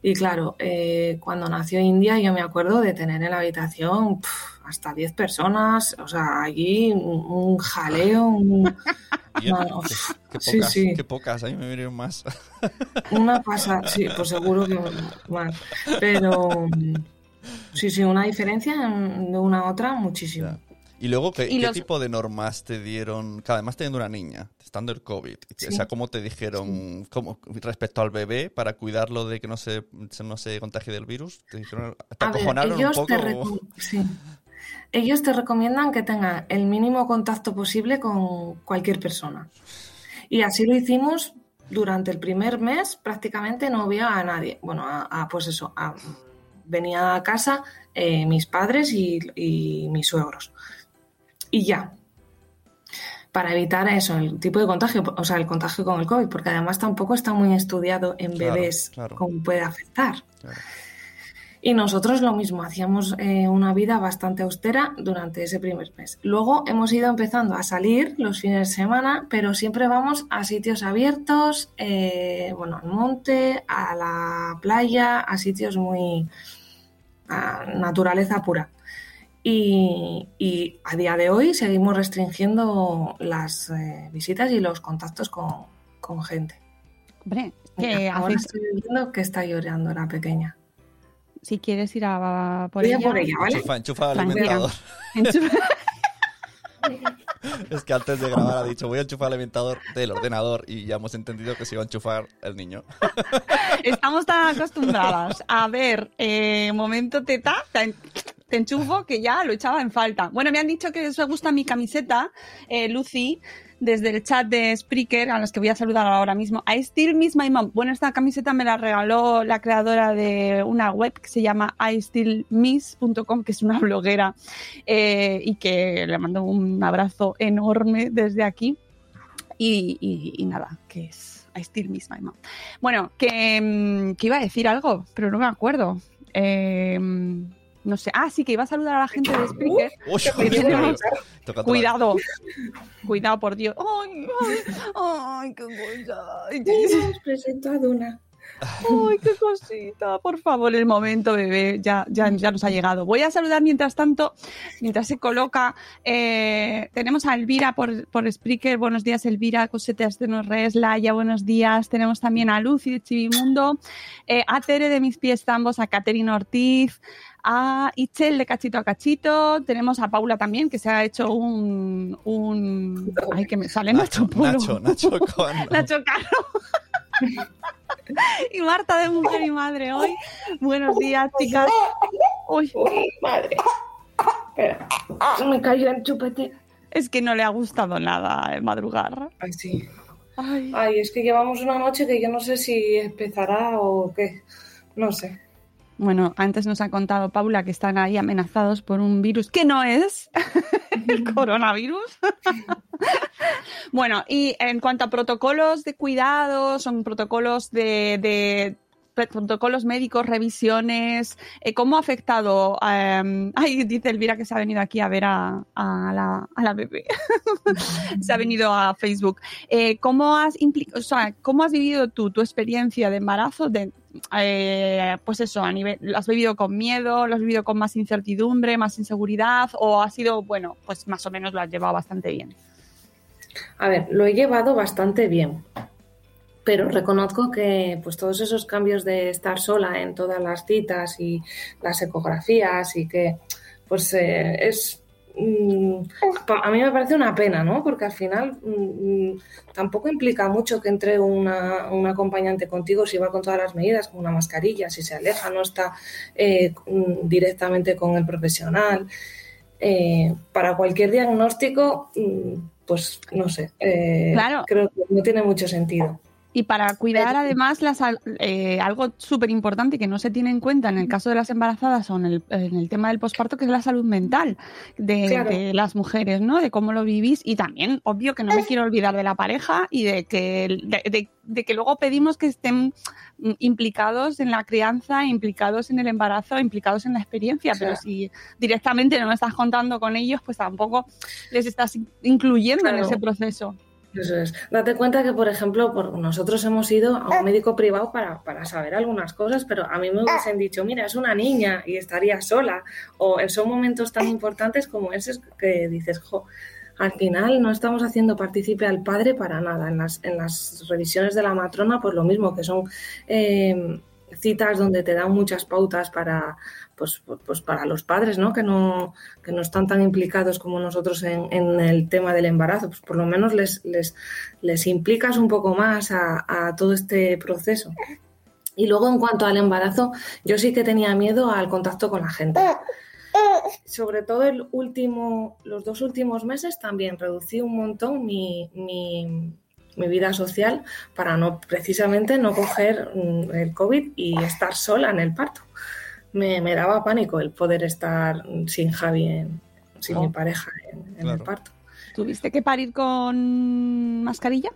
Y claro, eh, cuando nació India yo me acuerdo de tener en la habitación hasta 10 personas, o sea, allí un, un jaleo, un- no, qué, qué sí, pocas, sí. qué pocas, a mí me vinieron más. una pasada, sí, pues seguro que más. Pero sí, sí, una diferencia en- de una a otra muchísimo. Ya. Y luego, ¿qué, Y qué los- tipo de normas te dieron? Que además teniendo una niña, estando el COVID, o sea, ¿cómo te dijeron cómo, respecto al bebé para cuidarlo de que no se, se- no se contagie del virus? ¿Te, dijeron, te A ver, acojonaron un ellos poco? te reco- sí. Ellos te recomiendan que tengan el mínimo contacto posible con cualquier persona. Y así lo hicimos durante el primer mes, prácticamente no había a nadie. Bueno, a, a, pues eso, a- venía a casa eh, mis padres y, y mis suegros. Y ya. Para evitar eso, el tipo de contagio, o sea, el contagio con el COVID, porque además tampoco está muy estudiado en Claro, bebés claro. cómo puede afectar. Claro. Y nosotros lo mismo, hacíamos eh, una vida bastante austera durante ese primer mes. Luego hemos ido empezando a salir los fines de semana, pero siempre vamos a sitios abiertos, eh, bueno, al monte, a la playa, a sitios muy... a naturaleza pura. Y, y a día de hoy seguimos restringiendo las eh, visitas y los contactos con, con gente. Hombre, que ahora haces, estoy viendo que está llorando la pequeña. Si quieres ir a por Voy a ella, por ella, ¿vale? Enchufa, enchufa el Tranquila. alimentador. enchufa- Es que antes de grabar ha dicho, voy a enchufar el alimentador del ordenador y ya hemos entendido que se iba a enchufar el niño. Estamos tan acostumbradas a ver eh, momento teta, te, te enchufo, que ya lo echaba en falta. Bueno, me han dicho que les gusta mi camiseta, eh, Lucy, desde el chat de Spreaker, a los que voy a saludar ahora mismo. I still miss my mom. Bueno, esta camiseta me la regaló la creadora de una web que se llama istillmiss.com, que es una bloguera, eh, y que le mando un abrazo enorme desde aquí. Y, nada, que es I still miss my mom. Bueno, que, mm, iba a decir algo, pero no me acuerdo. Eh, no sé. Ah, sí, que iba a saludar a la gente de Spreaker. Uy, Que uy, tenemos- la- Cuidado. Cuidado, por Dios. Ay, ay, ay, qué cosa. Ay, Os presento a Duna. Ay, qué cosita. Por favor, el momento, bebé. Ya, ya, ya nos ha llegado. Voy a saludar mientras tanto, mientras se coloca. eh, tenemos a Elvira por, por Spreaker. Buenos días, Elvira. Cosetas de Norres, Laia, buenos días. Tenemos también a Lucy de Chivimundo, eh, a Tere de Mis Pies Tambos, a Caterina Ortiz, a Ichel de Cachito a Cachito. Tenemos a Paula también, que se ha hecho un. un... Ay, que me sale Nacho Polo. Nacho, Nacho con... Nacho Caro. y Marta de Mujer y Madre hoy. Buenos días, chicas. Uy, madre. Espera, me cayó el chupete. Es que no le ha gustado nada eh, madrugar. Ay, sí. Ay. Ay, es que llevamos una noche que yo no sé si empezará o qué. No sé. Bueno, antes nos ha contado Paula que están ahí amenazados por un virus que no es el coronavirus. bueno, y en cuanto a protocolos de cuidado, son protocolos de, de- protocolos médicos, revisiones, eh, ¿cómo ha afectado? eh, ay, dice Elvira que se ha venido aquí a ver a, a la, a la bebé. se ha venido a Facebook. Eh, ¿cómo, has o sea, ¿Cómo has vivido tú tu experiencia de embarazo? De, eh, pues eso, a nivel, ¿lo has vivido con miedo? ¿Lo has vivido con más incertidumbre, más inseguridad? ¿O ha sido, bueno, pues más o menos lo has llevado bastante bien? A ver, lo he llevado bastante bien, pero reconozco que pues todos esos cambios de estar sola en todas las citas y las ecografías y que pues eh, es a mí me parece una pena, ¿no? Porque al final mm, tampoco implica mucho que entre una, un acompañante contigo si va con todas las medidas, con una mascarilla, si se aleja, no está eh, mm, directamente con el profesional. Eh, para cualquier diagnóstico, mm, pues no sé, eh, Claro. creo que no tiene mucho sentido. Y para cuidar además las, eh, algo súper importante que no se tiene en cuenta en el caso de las embarazadas o en el, en el tema del posparto, que es la salud mental de, Claro. de las mujeres, ¿no? De cómo lo vivís. Y también, obvio, que no me quiero olvidar de la pareja y de que, de, de- de que luego pedimos que estén implicados en la crianza, implicados en el embarazo, implicados en la experiencia. Pero si directamente no estás contando con ellos, pues tampoco les estás incluyendo en ese proceso. Eso es. Date cuenta que, por ejemplo, por, nosotros hemos ido a un médico privado para, para saber algunas cosas, pero a mí me hubiesen dicho, mira, es una niña y estaría sola. O en son momentos tan importantes como ese que dices, jo, al final no estamos haciendo partícipe al padre para nada. En las, en las revisiones de la matrona, pues lo mismo, que son eh, citas donde te dan muchas pautas para, pues, pues, para los padres, ¿no? Que no, que no están tan implicados como nosotros en, en el tema del embarazo, pues por lo menos les, les, les implicas un poco más a, a todo este proceso. Y luego en cuanto al embarazo, yo sí que tenía miedo al contacto con la gente. Sobre todo el último, los dos últimos meses también reducí un montón mi, mi, mi vida social para no precisamente no coger mm, el COVID y estar sola en el parto. Me, me daba pánico el poder estar sin Javi, en- sin Oh. mi pareja en, en el parto. ¿Tuviste que parir con mascarilla?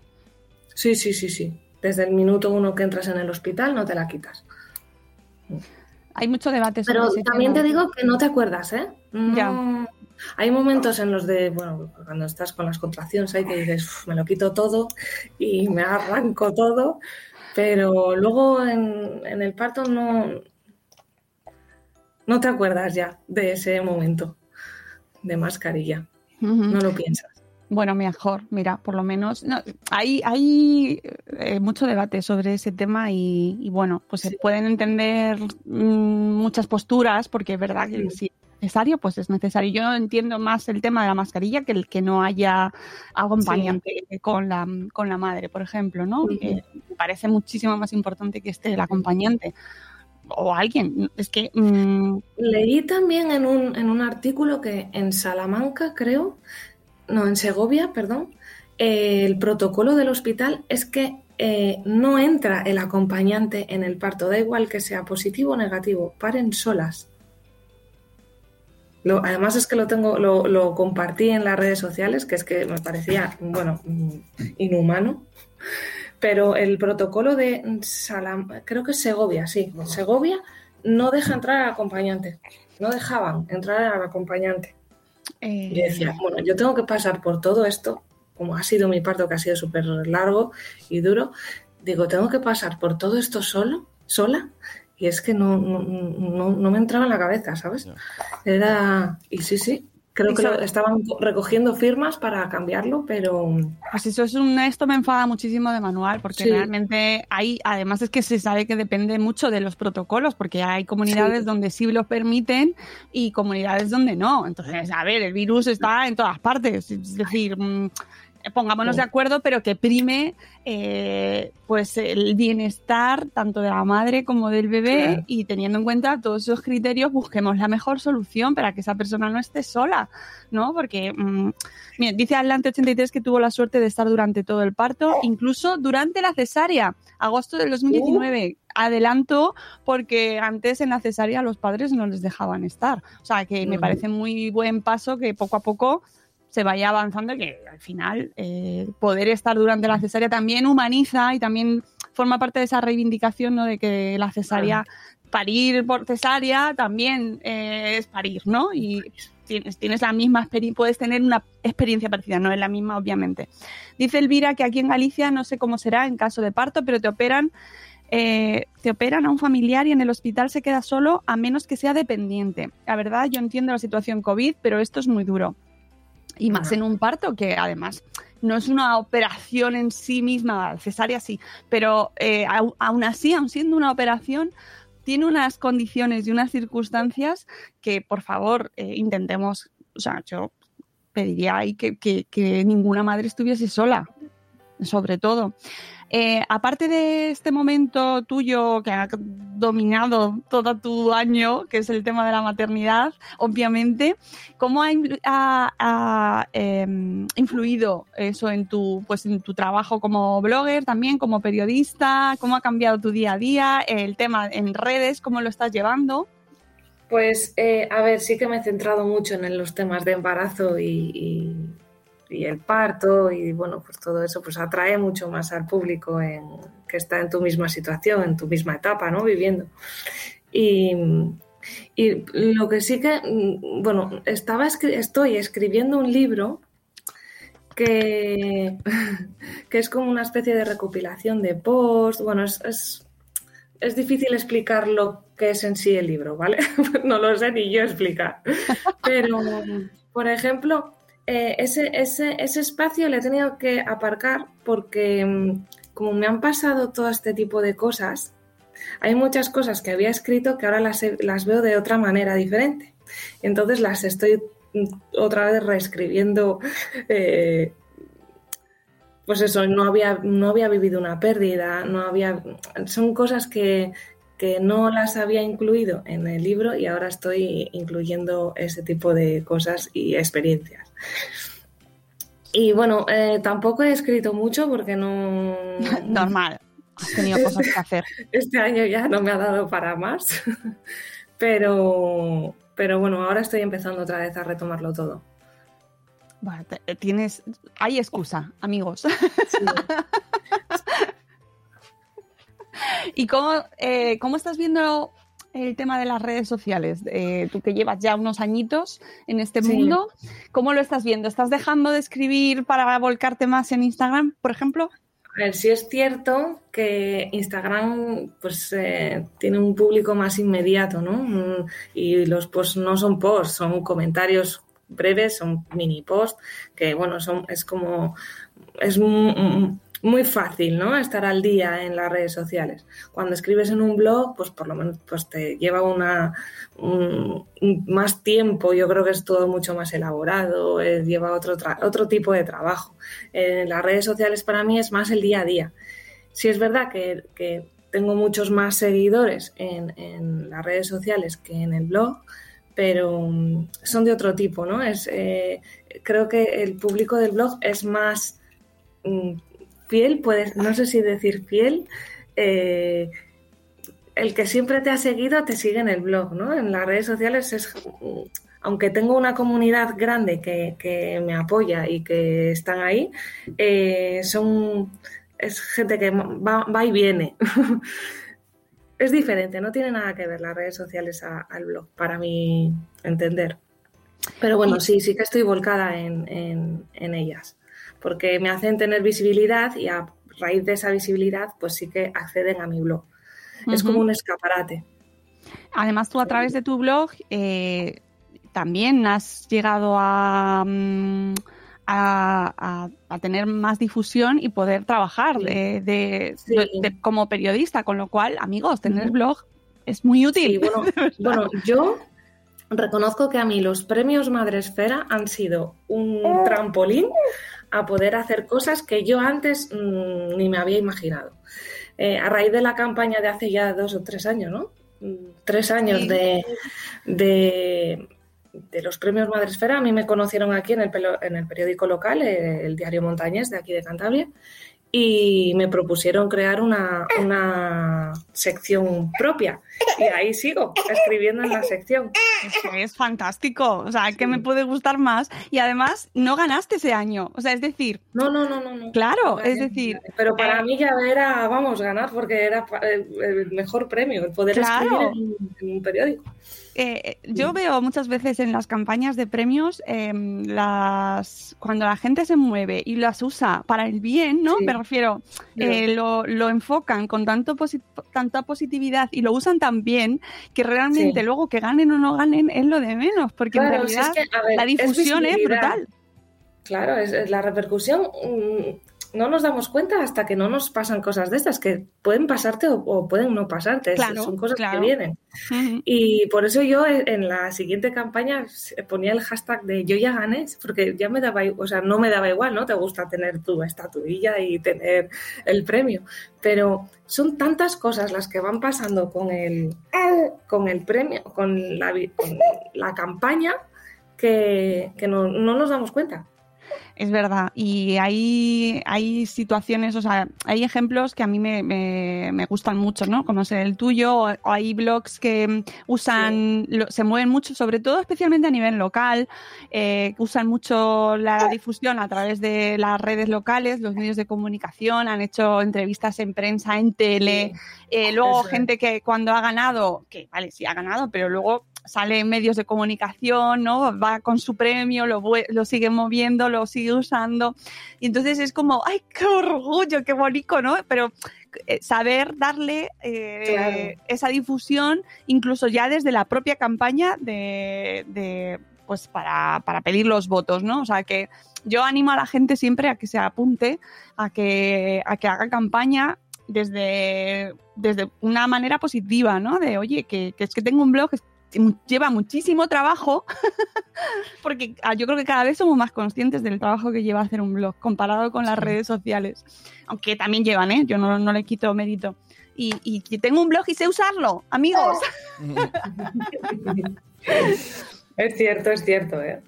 Sí, sí, sí, sí. Desde el minuto uno que entras en el hospital no te la quitas. Hay mucho debate sobre Pero también tema. te digo que no te acuerdas, ¿eh? No- Ya. Hay momentos en los de, bueno, cuando estás con las contracciones ahí que dices, "Uf, me lo quito todo y me arranco todo, pero luego en, en el parto no, no te acuerdas ya de ese momento de mascarilla, no lo piensas. Bueno, mejor, mira, por lo menos. no, hay hay eh, mucho debate sobre ese tema y, y bueno, pues se pueden entender mm, muchas posturas, porque es verdad que sí, necesario, pues es necesario. Yo entiendo más el tema de la mascarilla que el que no haya acompañante con, la, con la madre, por ejemplo, ¿no? Eh, me parece muchísimo más importante que esté el acompañante o alguien. Es que. mm, Leí también en un, en un artículo que en Salamanca, creo, no, en Segovia, perdón, eh, el protocolo del hospital es que eh, no entra el acompañante en el parto, da igual que sea positivo o negativo, paren solas. Lo- además es que lo tengo, lo, lo compartí en las redes sociales, que es que me parecía, bueno, mm, inhumano. Pero el protocolo de Salam, creo que es Segovia, sí, Segovia no deja entrar al acompañante. No dejaban entrar al acompañante. eh, Y decía, bueno, yo tengo que pasar por todo esto, como ha sido mi parto, que ha sido súper largo y duro. Digo, tengo que pasar por todo esto solo, sola. Y es que no, no, no, no me entraba en la cabeza, ¿sabes? Era. Y sí, sí. Creo que lo- estaban recogiendo firmas para cambiarlo, pero. Pues eso es un, esto me enfada muchísimo de manual, porque Sí. realmente hay, además es que se sabe que depende mucho de los protocolos, porque hay comunidades Sí. donde sí los permiten y comunidades donde no. Entonces, a ver, el virus está en todas partes. Es decir, mm, pongámonos Sí. de acuerdo, pero que prime eh, pues el bienestar tanto de la madre como del bebé Claro. y teniendo en cuenta todos esos criterios busquemos la mejor solución para que esa persona no esté sola, ¿no? Porque mm, mira, dice Atlante 83 que tuvo la suerte de estar durante todo el parto, incluso durante la cesárea, agosto del 2019. Adelanto porque antes en la cesárea los padres no les dejaban estar. O sea, que me Mm. parece muy buen paso que poco a poco se vaya avanzando y que al final eh, poder estar durante la cesárea también humaniza y también forma parte de esa reivindicación ¿no? de que la cesárea, parir por cesárea también eh, es parir, ¿no? Y tienes, tienes la misma experiencia, puedes tener una experiencia parecida, no es la misma obviamente. Dice Elvira que aquí en Galicia no sé cómo será en caso de parto, pero te operan eh, te operan a un familiar y en el hospital se queda solo a menos que sea dependiente. La verdad, yo entiendo la situación COVID, pero esto es muy duro. Y más en un parto, que además no es una operación en sí misma, cesárea sí, pero eh, aún así, aún siendo una operación, tiene unas condiciones y unas circunstancias que, por favor, eh, intentemos, o sea, yo pediría ahí que, que- que ninguna madre estuviese sola, sobre todo. Eh, aparte de este momento tuyo que ha dominado todo tu año, que es el tema de la maternidad, obviamente, ¿cómo ha, em, influido eso en tu, pues, en tu trabajo como blogger, también como periodista? ¿Cómo ha cambiado tu día a día? El tema en redes, ¿cómo lo estás llevando? Pues, eh, a ver, sí que me he centrado mucho en los temas de embarazo y- y el parto y bueno, pues todo eso pues atrae mucho más al público que está en tu misma situación, en tu misma etapa, ¿no? Viviendo. Y, y lo que sí que, mm, bueno, estaba estoy escribiendo un libro que, que es como una especie de recopilación de posts, bueno, es, es difícil explicar lo que es en sí el libro, ¿vale? no lo sé ni yo explicar. Pero, por ejemplo, eh, ese, ese, ese espacio le he tenido que aparcar porque mm, como me han pasado todo este tipo de cosas, hay muchas cosas que había escrito que ahora las, las veo de otra manera diferente. Entonces las estoy mm, otra vez reescribiendo. eh, pues eso, no había, no había vivido una pérdida, no había. Son cosas que, que no las había incluido en el libro y ahora estoy incluyendo ese tipo de cosas y experiencias. Y bueno, eh, tampoco he escrito mucho porque no. Normal, has tenido cosas que hacer. Este año ya no me ha dado para más. Pero, pero bueno, ahora estoy empezando otra vez a retomarlo todo. Bueno, te- tienes, hay excusa, amigos. ¿Y cómo, eh, cómo estás viendo el tema de las redes sociales? Eh, tú que llevas ya unos añitos en este Sí. mundo, ¿cómo lo estás viendo? ¿Estás dejando de escribir para volcarte más en Instagram, por ejemplo? A ver, sí es cierto que Instagram pues eh, tiene un público más inmediato, ¿no? Mm, Y los posts no son posts, son comentarios breves, son mini posts, que bueno, son, es como, es muy fácil, ¿no? Estar al día en las redes sociales. Cuando escribes en un blog, pues por lo menos pues te lleva una más tiempo. Yo creo que es todo mucho más elaborado, eh, lleva otro otro tipo de trabajo. En las redes sociales para mí es más el día a día. Si es verdad que, tengo muchos más seguidores en, las redes sociales que en el blog, pero mm, son de otro tipo, ¿no? Es, eh, creo que el público del blog es más mm, fiel, puedes, no sé si decir fiel, eh, el que siempre te ha seguido te sigue en el blog, ¿no? En las redes sociales es, aunque tengo una comunidad grande que, me apoya y que están ahí, eh, son, es gente que va, y viene. es diferente, no tiene nada que ver las redes sociales al blog, para mi entender. Pero bueno, sí, sí que estoy volcada en ellas porque me hacen tener visibilidad y a raíz de esa visibilidad, pues sí que acceden a mi blog. Es como un escaparate. Además, tú a través de tu blog eh, también has llegado mm, a, a, tener más difusión y poder trabajar de, como periodista, con lo cual, amigos, tener blog es muy útil. bueno, bueno, yo reconozco que a mí los premios Madresfera han sido un trampolín a poder hacer cosas que yo antes mm, ni me había imaginado. Eh, a raíz de la campaña de hace ya dos o tres años, ¿no? Mm, tres años de, de, los premios Madresfera, a mí me conocieron aquí en el, en el periódico local, eh, el diario Montañés de aquí de Cantabria, y me propusieron crear una, una, sección propia. Y ahí sigo, escribiendo en la sección. Es, fantástico, o sea, que me puede gustar más. Y además, no ganaste ese año, o sea, es decir... No, no, no, no. Claro, es decir... Pero para eh, mí ya era, vamos, ganar, porque era el mejor premio, el poder escribir en un periódico. Eh, yo veo muchas veces en las campañas de premios em, las cuando la gente se mueve y las usa para el bien, ¿no? Me refiero, eh, lo, lo, enfocan con tanto tanta positividad y lo usan tan bien que realmente luego que ganen o no ganen es lo de menos, porque en realidad la difusión es, brutal. Claro, es, la repercusión. Mm, no nos damos cuenta hasta que no nos pasan cosas de estas, que pueden pasarte o, pueden no pasarte, son cosas que vienen. Y por eso yo en la siguiente campaña ponía el hashtag de yo ya gané, porque ya me daba, o sea, no me daba igual, ¿no? Te gusta tener tu estatuilla y tener el premio, pero son tantas cosas las que van pasando con el, con el premio, con la, la campaña, que, no nos damos cuenta. Es verdad. Y hay, hay situaciones, o sea, hay ejemplos que a mí me, me, gustan mucho, ¿no? Como es el tuyo, o, hay blogs que usan, se mueven mucho, sobre todo especialmente a nivel local, eh, usan mucho la difusión a través de las redes locales, los medios de comunicación, han hecho entrevistas en prensa, en tele, eh, luego gente que cuando ha ganado, que vale, sí ha ganado, pero luego sale en medios de comunicación, ¿no? Va con su premio, lo, lo sigue moviendo, lo sigue usando. Y entonces es como, ¡ay, qué orgullo, qué bonito, ¿no? Pero eh, saber darle eh, esa difusión, incluso ya desde la propia campaña de, pues para, para, pedir los votos, ¿no? O sea que yo animo a la gente siempre a que se apunte, a que, a que haga campaña desde, desde una manera positiva, ¿no? De, oye, que, que es que tengo un blog, lleva muchísimo trabajo, porque ah, yo creo que cada vez somos más conscientes del trabajo que lleva hacer un blog comparado con las redes sociales, aunque también llevan, ¿eh? yo no, le quito mérito. Y, y, tengo un blog y sé usarlo, amigos. es cierto, es cierto, ¿eh?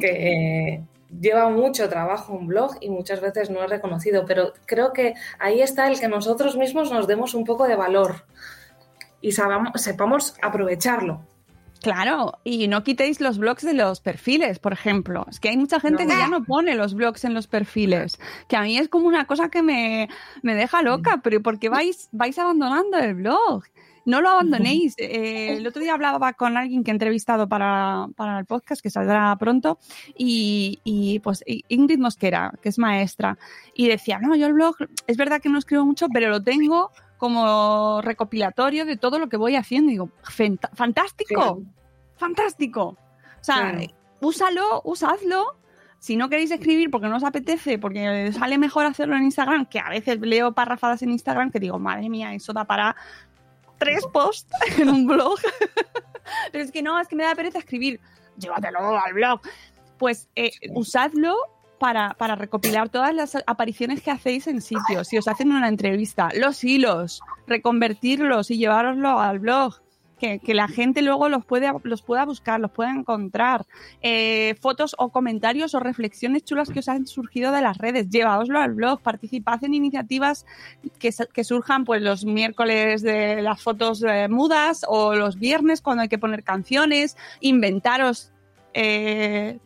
que lleva mucho trabajo un blog y muchas veces no es reconocido, pero creo que ahí está el que nosotros mismos nos demos un poco de valor y sepamos aprovecharlo. Claro, y no quitéis los blogs de los perfiles, por ejemplo. Es que hay mucha gente que ya no pone los blogs en los perfiles, que a mí es como una cosa que me, deja loca, pero porque vais, vais abandonando el blog? No lo abandonéis. Eh, el otro día hablaba con alguien que he entrevistado para, para el podcast, que saldrá pronto, y, y, pues Ingrid Mosquera, que es maestra, y decía, no, yo el blog, es verdad que no escribo mucho, pero lo tengo como recopilatorio de todo lo que voy haciendo. Y digo, fantástico, fantástico. O sea, úsalo, usadlo, Si no queréis escribir porque no os apetece, porque sale mejor hacerlo en Instagram, que a veces leo parrafadas en Instagram que digo, madre mía, eso da para tres posts en un blog. Pero es que no, es que me da pereza escribir. Llévatelo al blog. Pues eh, usadlo para, para, recopilar todas las apariciones que hacéis en sitios. Si os hacen una entrevista, los hilos, reconvertirlos y llevároslo al blog. Que, que la gente luego los, puede, los pueda buscar, los pueda encontrar. Eh, fotos o comentarios o reflexiones chulas que os han surgido de las redes. Llevaoslo al blog, participad en iniciativas que, que surjan pues los miércoles de las fotos eh, mudas o los viernes cuando hay que poner canciones, inventaros eh,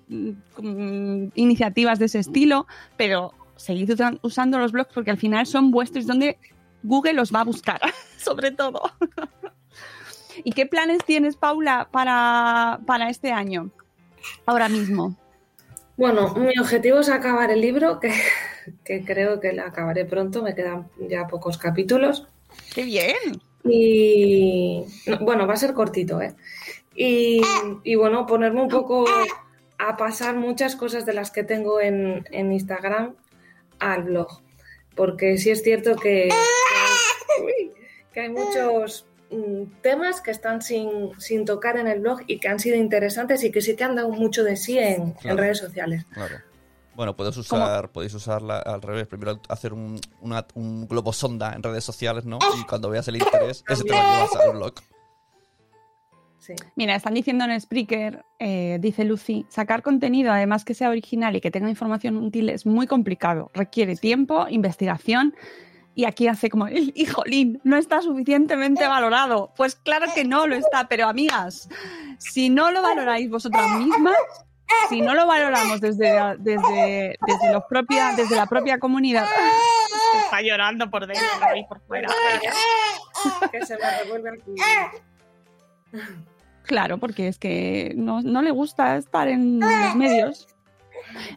iniciativas de ese estilo, pero seguid usando los blogs porque al final son vuestros donde Google los va a buscar, sobre todo. ¿Y qué planes tienes, Paula, para, para este año? Ahora mismo. Bueno, mi objetivo es acabar el libro, que, que creo que lo acabaré pronto, me quedan ya pocos capítulos. ¡Qué bien! Y bueno, va a ser cortito, ¿eh? Y, y, bueno, ponerme un poco a pasar muchas cosas de las que tengo en, en Instagram al blog. Porque sí es cierto que, que, hay muchos mm, temas que están sin, sin, tocar en el blog y que han sido interesantes y que sí que han dado mucho de sí en, claro, en redes sociales. Claro. Bueno, puedes usar, podéis usarla al revés. Primero hacer un, una, un globo sonda en redes sociales, ¿no? Y cuando veas el interés, ese te lo llevas al blog. Sí. Mira, están diciendo en Spreaker, eh, dice Lucy, sacar contenido además que sea original y que tenga información útil es muy complicado. Requiere tiempo, investigación. Y aquí hace como, hijolín, no está suficientemente valorado. Pues claro que no lo está, pero amigas, si no lo valoráis vosotras mismas, si no lo valoramos desde, desde, desde, los propia, desde la propia comunidad, está llorando por dentro y por fuera. Que se me revuelve el. Claro, porque es que no, no le gusta estar en los medios.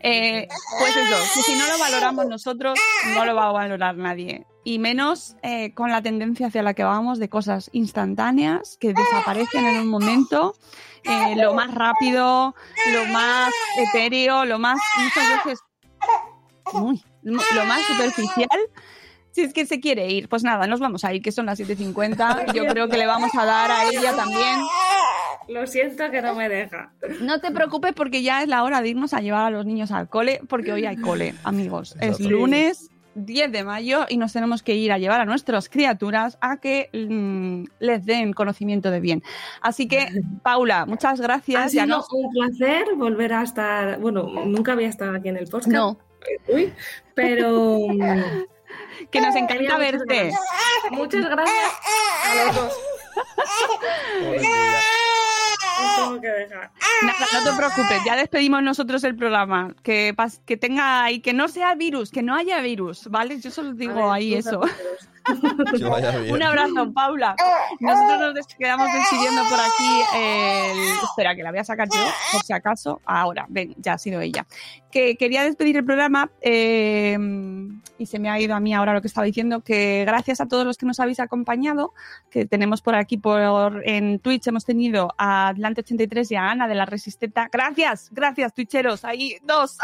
Eh, pues eso, si no lo valoramos nosotros, no lo va a valorar nadie. Y menos eh, con la tendencia hacia la que vamos de cosas instantáneas que desaparecen en un momento, eh, lo más rápido, lo más etéreo, lo más, muchas veces, lo más superficial. Si es que se quiere ir, pues nada, nos vamos a ir, que son las 7.50. Yo creo que le vamos a dar a ella también. Lo siento que no me deja. No te preocupes porque ya es la hora de irnos a llevar a los niños al cole, porque hoy hay cole, amigos. Es lunes 10 de mayo y nos tenemos que ir a llevar a nuestras criaturas a que mmm, les den conocimiento de bien. Así que, Paula, muchas gracias. Ha sido ya un placer volver a estar. Bueno, nunca había estado aquí en el podcast. No. Uy, pero. que nos encanta verte. Muchas gracias a los dos. Os tengo que dejar. Nada, no te preocupes, ya despedimos nosotros el programa. Que, que tenga y que no sea virus, que no haya virus, ¿vale? Yo solo digo ver, ahí eso. Que vaya bien. Un abrazo, Paula. Nosotros nos des- quedamos despidiendo por aquí. el- Espera, que la voy a sacar yo, por si acaso. Ahora, ven, ya ha sido ella. Que quería despedir el programa eh, y se me ha ido a mí ahora lo que estaba diciendo. Que gracias a todos los que nos habéis acompañado, que tenemos por aquí por en Twitch, hemos tenido a Atlante83 y a Ana de la Resisteta. Gracias, gracias, Twitcheros. Ahí, dos.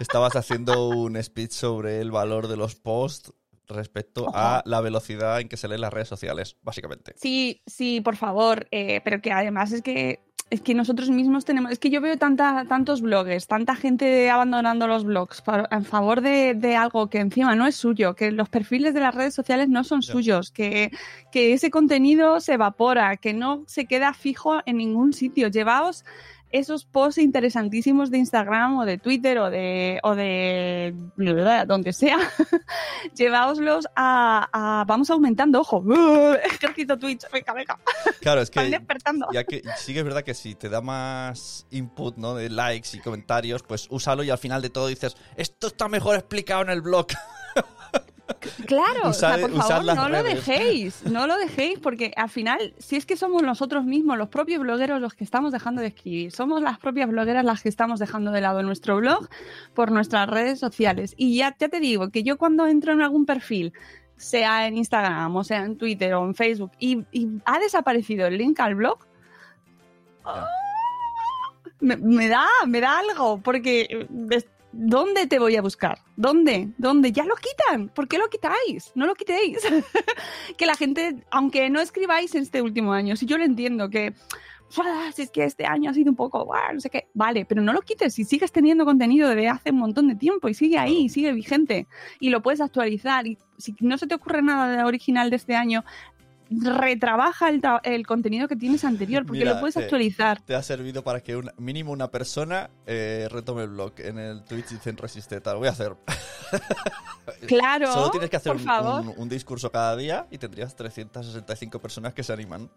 Estabas haciendo un speech sobre el valor de los posts respecto a la velocidad en que se leen las redes sociales, básicamente. Sí, sí, por favor, eh, pero que además es que es que nosotros mismos tenemos, es que yo veo tanta, tantos blogs, tanta gente abandonando los blogs para- en favor de, de algo que encima no es suyo, que los perfiles de las redes sociales no son suyos, que, que ese contenido se evapora, que no se queda fijo en ningún sitio. Llevaos esos posts interesantísimos de Instagram o de Twitter o de, o de donde sea, llevaoslos a, a- Vamos aumentando, ojo. Ejército Twitch, venga, venga. Claro, es que despertando. ya que sí que es verdad que si te da más input, ¿no? De likes y comentarios, pues úsalo y al final de todo dices, esto está mejor explicado en el blog. Claro, Usar- o sea, por favor, no lo dejéis, no lo dejéis, porque al final, si es que somos nosotros mismos, los propios blogueros, los que estamos dejando de escribir, somos las propias blogueras las que estamos dejando de lado nuestro blog por nuestras redes sociales. Y ya, ya te digo que yo cuando entro en algún perfil, sea en Instagram, o sea en Twitter o en Facebook, y, y ha desaparecido el link al blog, me, me da, me da algo, porque eh, ¿dónde te voy a buscar? ¿Dónde? ¿Dónde? Ya lo quitan. ¿Por qué lo quitáis? No lo quitéis. que la gente, aunque no escribáis este último año, si yo lo entiendo, que "Ah, si es que este año ha sido un poco, "Buah", no sé qué, vale, pero no lo quites si sigues teniendo contenido de hace un montón de tiempo y sigue ahí, sigue vigente y lo puedes actualizar y si no se te ocurre nada de original de este año, retrabaja el, contenido que tienes anterior porque Mira, lo puedes actualizar. Te ha servido para que una- mínimo una persona eh, retome el blog en el Twitch y dicen resiste tal. Lo voy a hacer. Claro, Solo tienes que hacer un, un- un discurso cada día y tendrías 365 personas que se animan.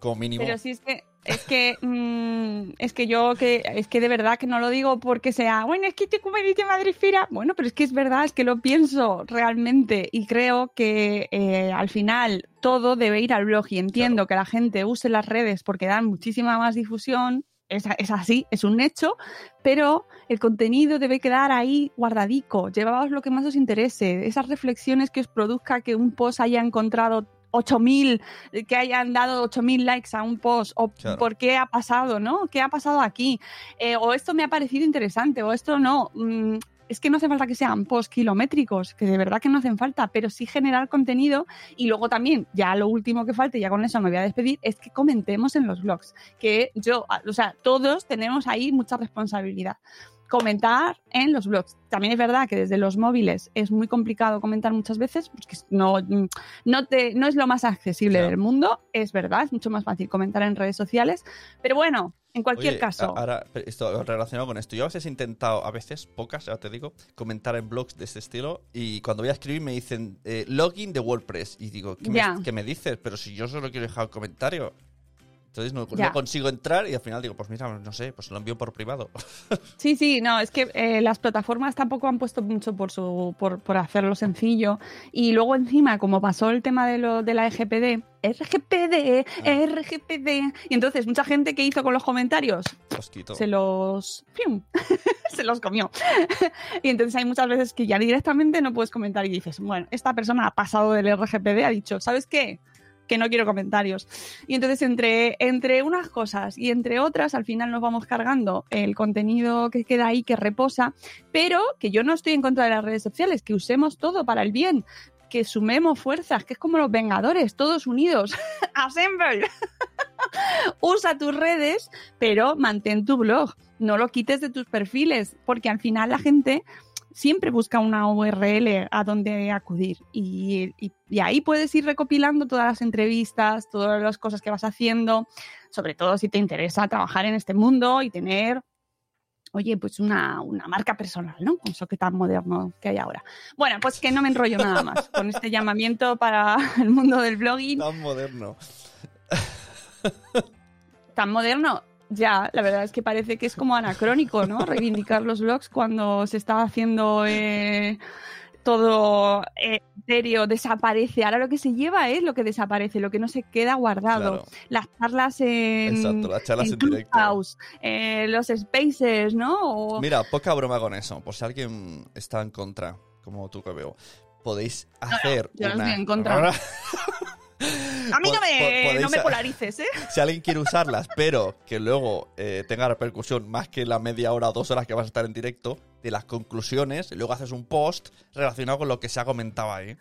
Como mínimo. Pero sí es que es que mm, es que yo que es que de verdad que no lo digo porque sea bueno es que te como dice Madrefera bueno pero es que es verdad es que lo pienso realmente y creo que eh, al final todo debe ir al blog y entiendo que la gente use las redes porque dan muchísima más difusión es, es así, es un hecho, pero el contenido debe quedar ahí guardadico. Llevaos lo que más os interese. Esas reflexiones que os produzca que un post haya encontrado 8000, eh, que hayan dado 8000 likes a un post, o Claro. por qué ha pasado, ¿no? ¿Qué ha pasado aquí? Eh, o esto me ha parecido interesante, o esto no. Mm, es que no hace falta que sean post kilométricos, que de verdad que no hacen falta, pero sí generar contenido y luego también, ya lo último que falte, ya con eso me voy a despedir, es que comentemos en los blogs, que yo, o sea, todos tenemos ahí mucha responsabilidad. Comentar en los blogs. También es verdad que desde los móviles es muy complicado comentar muchas veces, porque no, no, te, no es lo más accesible del mundo, es verdad, es mucho más fácil comentar en redes sociales, pero bueno, en cualquier Oye, caso. Ahora, esto relacionado con esto. Yo a veces he intentado, a veces, pocas, ya te digo, comentar en blogs de este estilo. Y cuando voy a escribir me dicen eh, login de WordPress. Y digo, ¿qué, me, qué me dices? Pero si yo solo quiero dejar un comentario. Entonces no, no consigo entrar y al final digo, pues mira, no sé, pues lo envío por privado. Sí, sí, no, es que eh, las plataformas tampoco han puesto mucho por su por, por hacerlo sencillo. Y luego encima, como pasó el tema de lo de la EGPD, RGPD, RGPD. Y entonces mucha gente que hizo con los comentarios se los ¡fium! se los comió. y entonces hay muchas veces que ya directamente no puedes comentar y dices, bueno, esta persona ha pasado del RGPD, ha dicho, ¿sabes qué? Que no quiero comentarios. Y entonces entre, entre unas cosas y entre otras, al final nos vamos cargando el contenido que queda ahí, que reposa, pero que yo no estoy en contra de las redes sociales, que usemos todo para el bien, que sumemos fuerzas, que es como los Vengadores, todos unidos. Assemble. Usa tus redes, pero mantén tu blog. No lo quites de tus perfiles, porque al final la gente siempre busca una URL a donde acudir. Y, y- y ahí puedes ir recopilando todas las entrevistas, todas las cosas que vas haciendo, sobre todo si te interesa trabajar en este mundo y tener, oye, pues una, una marca personal, ¿no? Con eso que tan moderno que hay ahora. Bueno, pues que no me enrollo nada más con este llamamiento para el mundo del blogging Tan moderno. tan moderno. Ya, la verdad es que parece que es como anacrónico, ¿no? Reivindicar los blogs cuando se está haciendo eh, todo eh, serio, desaparece. Ahora lo que se lleva es lo que desaparece, lo que no se queda guardado. Claro. Las charlas en, Exacto, las charlas en directo. Clubhouse, eh, los spaces, ¿no? O- Mira, poca broma con eso. Por si alguien está en contra, como tú que veo, podéis hacer yo no una... estoy en contra. A mí no me, podéis no me polarices, ¿eh? si alguien quiere usarlas, pero que luego eh, tenga repercusión más que la media hora o dos horas que vas a estar en directo, de las conclusiones, y luego haces un post relacionado con lo que se ha comentado ahí.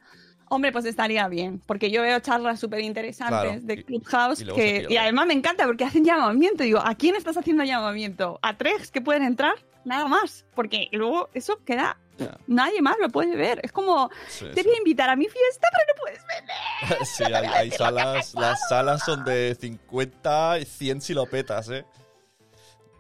Hombre, pues estaría bien, porque yo veo charlas súper interesantes Claro, de Clubhouse y que, y además me encanta porque hacen llamamiento. Digo, ¿a quién estás haciendo llamamiento? ¿A tres que pueden entrar? Nada más, porque luego eso queda... Nadie más lo puede ver. Es como, Sí, te voy a invitar a mi fiesta, pero no puedes ver. Sí, hay, hay salas, las salas son de 50 y 100 si lo petas, ¿eh?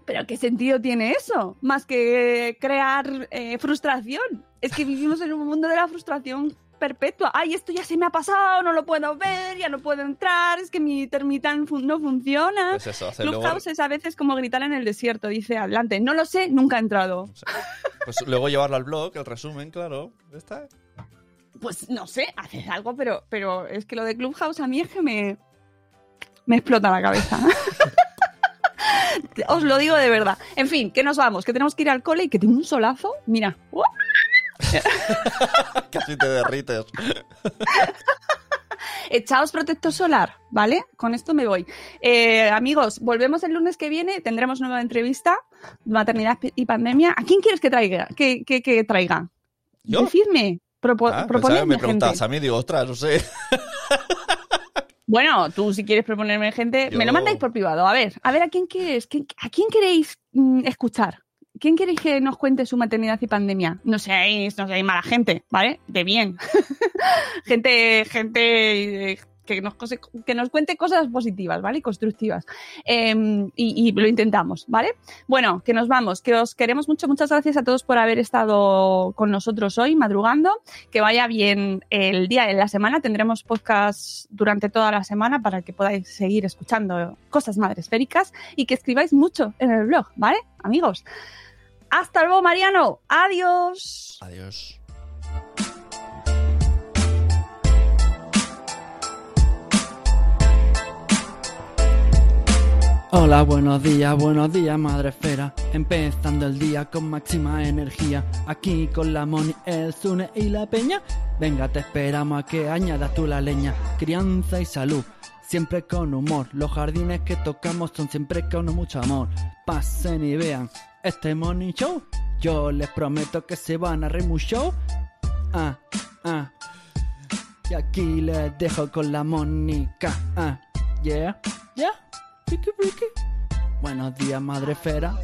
Pero ¿qué sentido tiene eso? Más que crear eh, frustración. Es que vivimos en un mundo de la frustración perpetua. Ay, esto ya se me ha pasado, no lo puedo ver, ya no puedo entrar, es que mi termitán fun- no funciona. Pues eso, luego, Clubhouse es a veces como gritar en el desierto, dice adelante. No lo sé, nunca he entrado. pues luego llevarlo al blog, el resumen, claro. ya Está. Pues no sé, haces algo, pero, pero es que lo de Clubhouse a mí es que me, me explota la cabeza. Os lo digo de verdad. En fin, que nos vamos, que tenemos que ir al cole y que tengo un solazo. Mira. ¡Uah! Casi te derrites. Echaos protector solar, ¿vale? Con esto me voy. Eh, amigos, volvemos el lunes que viene, tendremos nueva entrevista maternidad y pandemia, ¿a quién quieres que traiga? Que, que, que traiga? ¿Yo? Decidme. Propo Ah, pensaba me gente. preguntabas a mí, digo, ostras, no sé. Bueno, tú si quieres proponerme gente, me lo mandáis por privado. A ver, a ver, ¿a quién quieres? ¿Quién- ¿A quién queréis mm, escuchar? ¿Quién queréis que nos cuente su maternidad y pandemia? No seáis, no seáis mala gente, ¿vale? De bien. gente, gente eh, que nos, que nos cuente cosas positivas, ¿vale? Constructivas. Eh, y, y lo intentamos, ¿vale? Bueno, que nos vamos, que os queremos mucho. Muchas gracias a todos por haber estado con nosotros hoy, madrugando. Que vaya bien el día de la semana. Tendremos podcast durante toda la semana para que podáis seguir escuchando cosas madresféricas y que escribáis mucho en el blog, ¿vale? Amigos. Hasta luego, Mariano. Adiós. Adiós. Hola, buenos días, buenos días, madre esfera. Empezando el día con máxima energía. Aquí con la Moni, el Zune y la Peña. Venga, te esperamos a que añadas tú la leña. Crianza y salud, siempre con humor. Los jardines que tocamos son siempre con mucho amor. Pasen y vean este Money Show. Yo les prometo que se van a reír mucho. Ah, ah. Y aquí les dejo con la Mónica. Ah, yeah, yeah. Ricky, Ricky. Buenos días, madre esfera.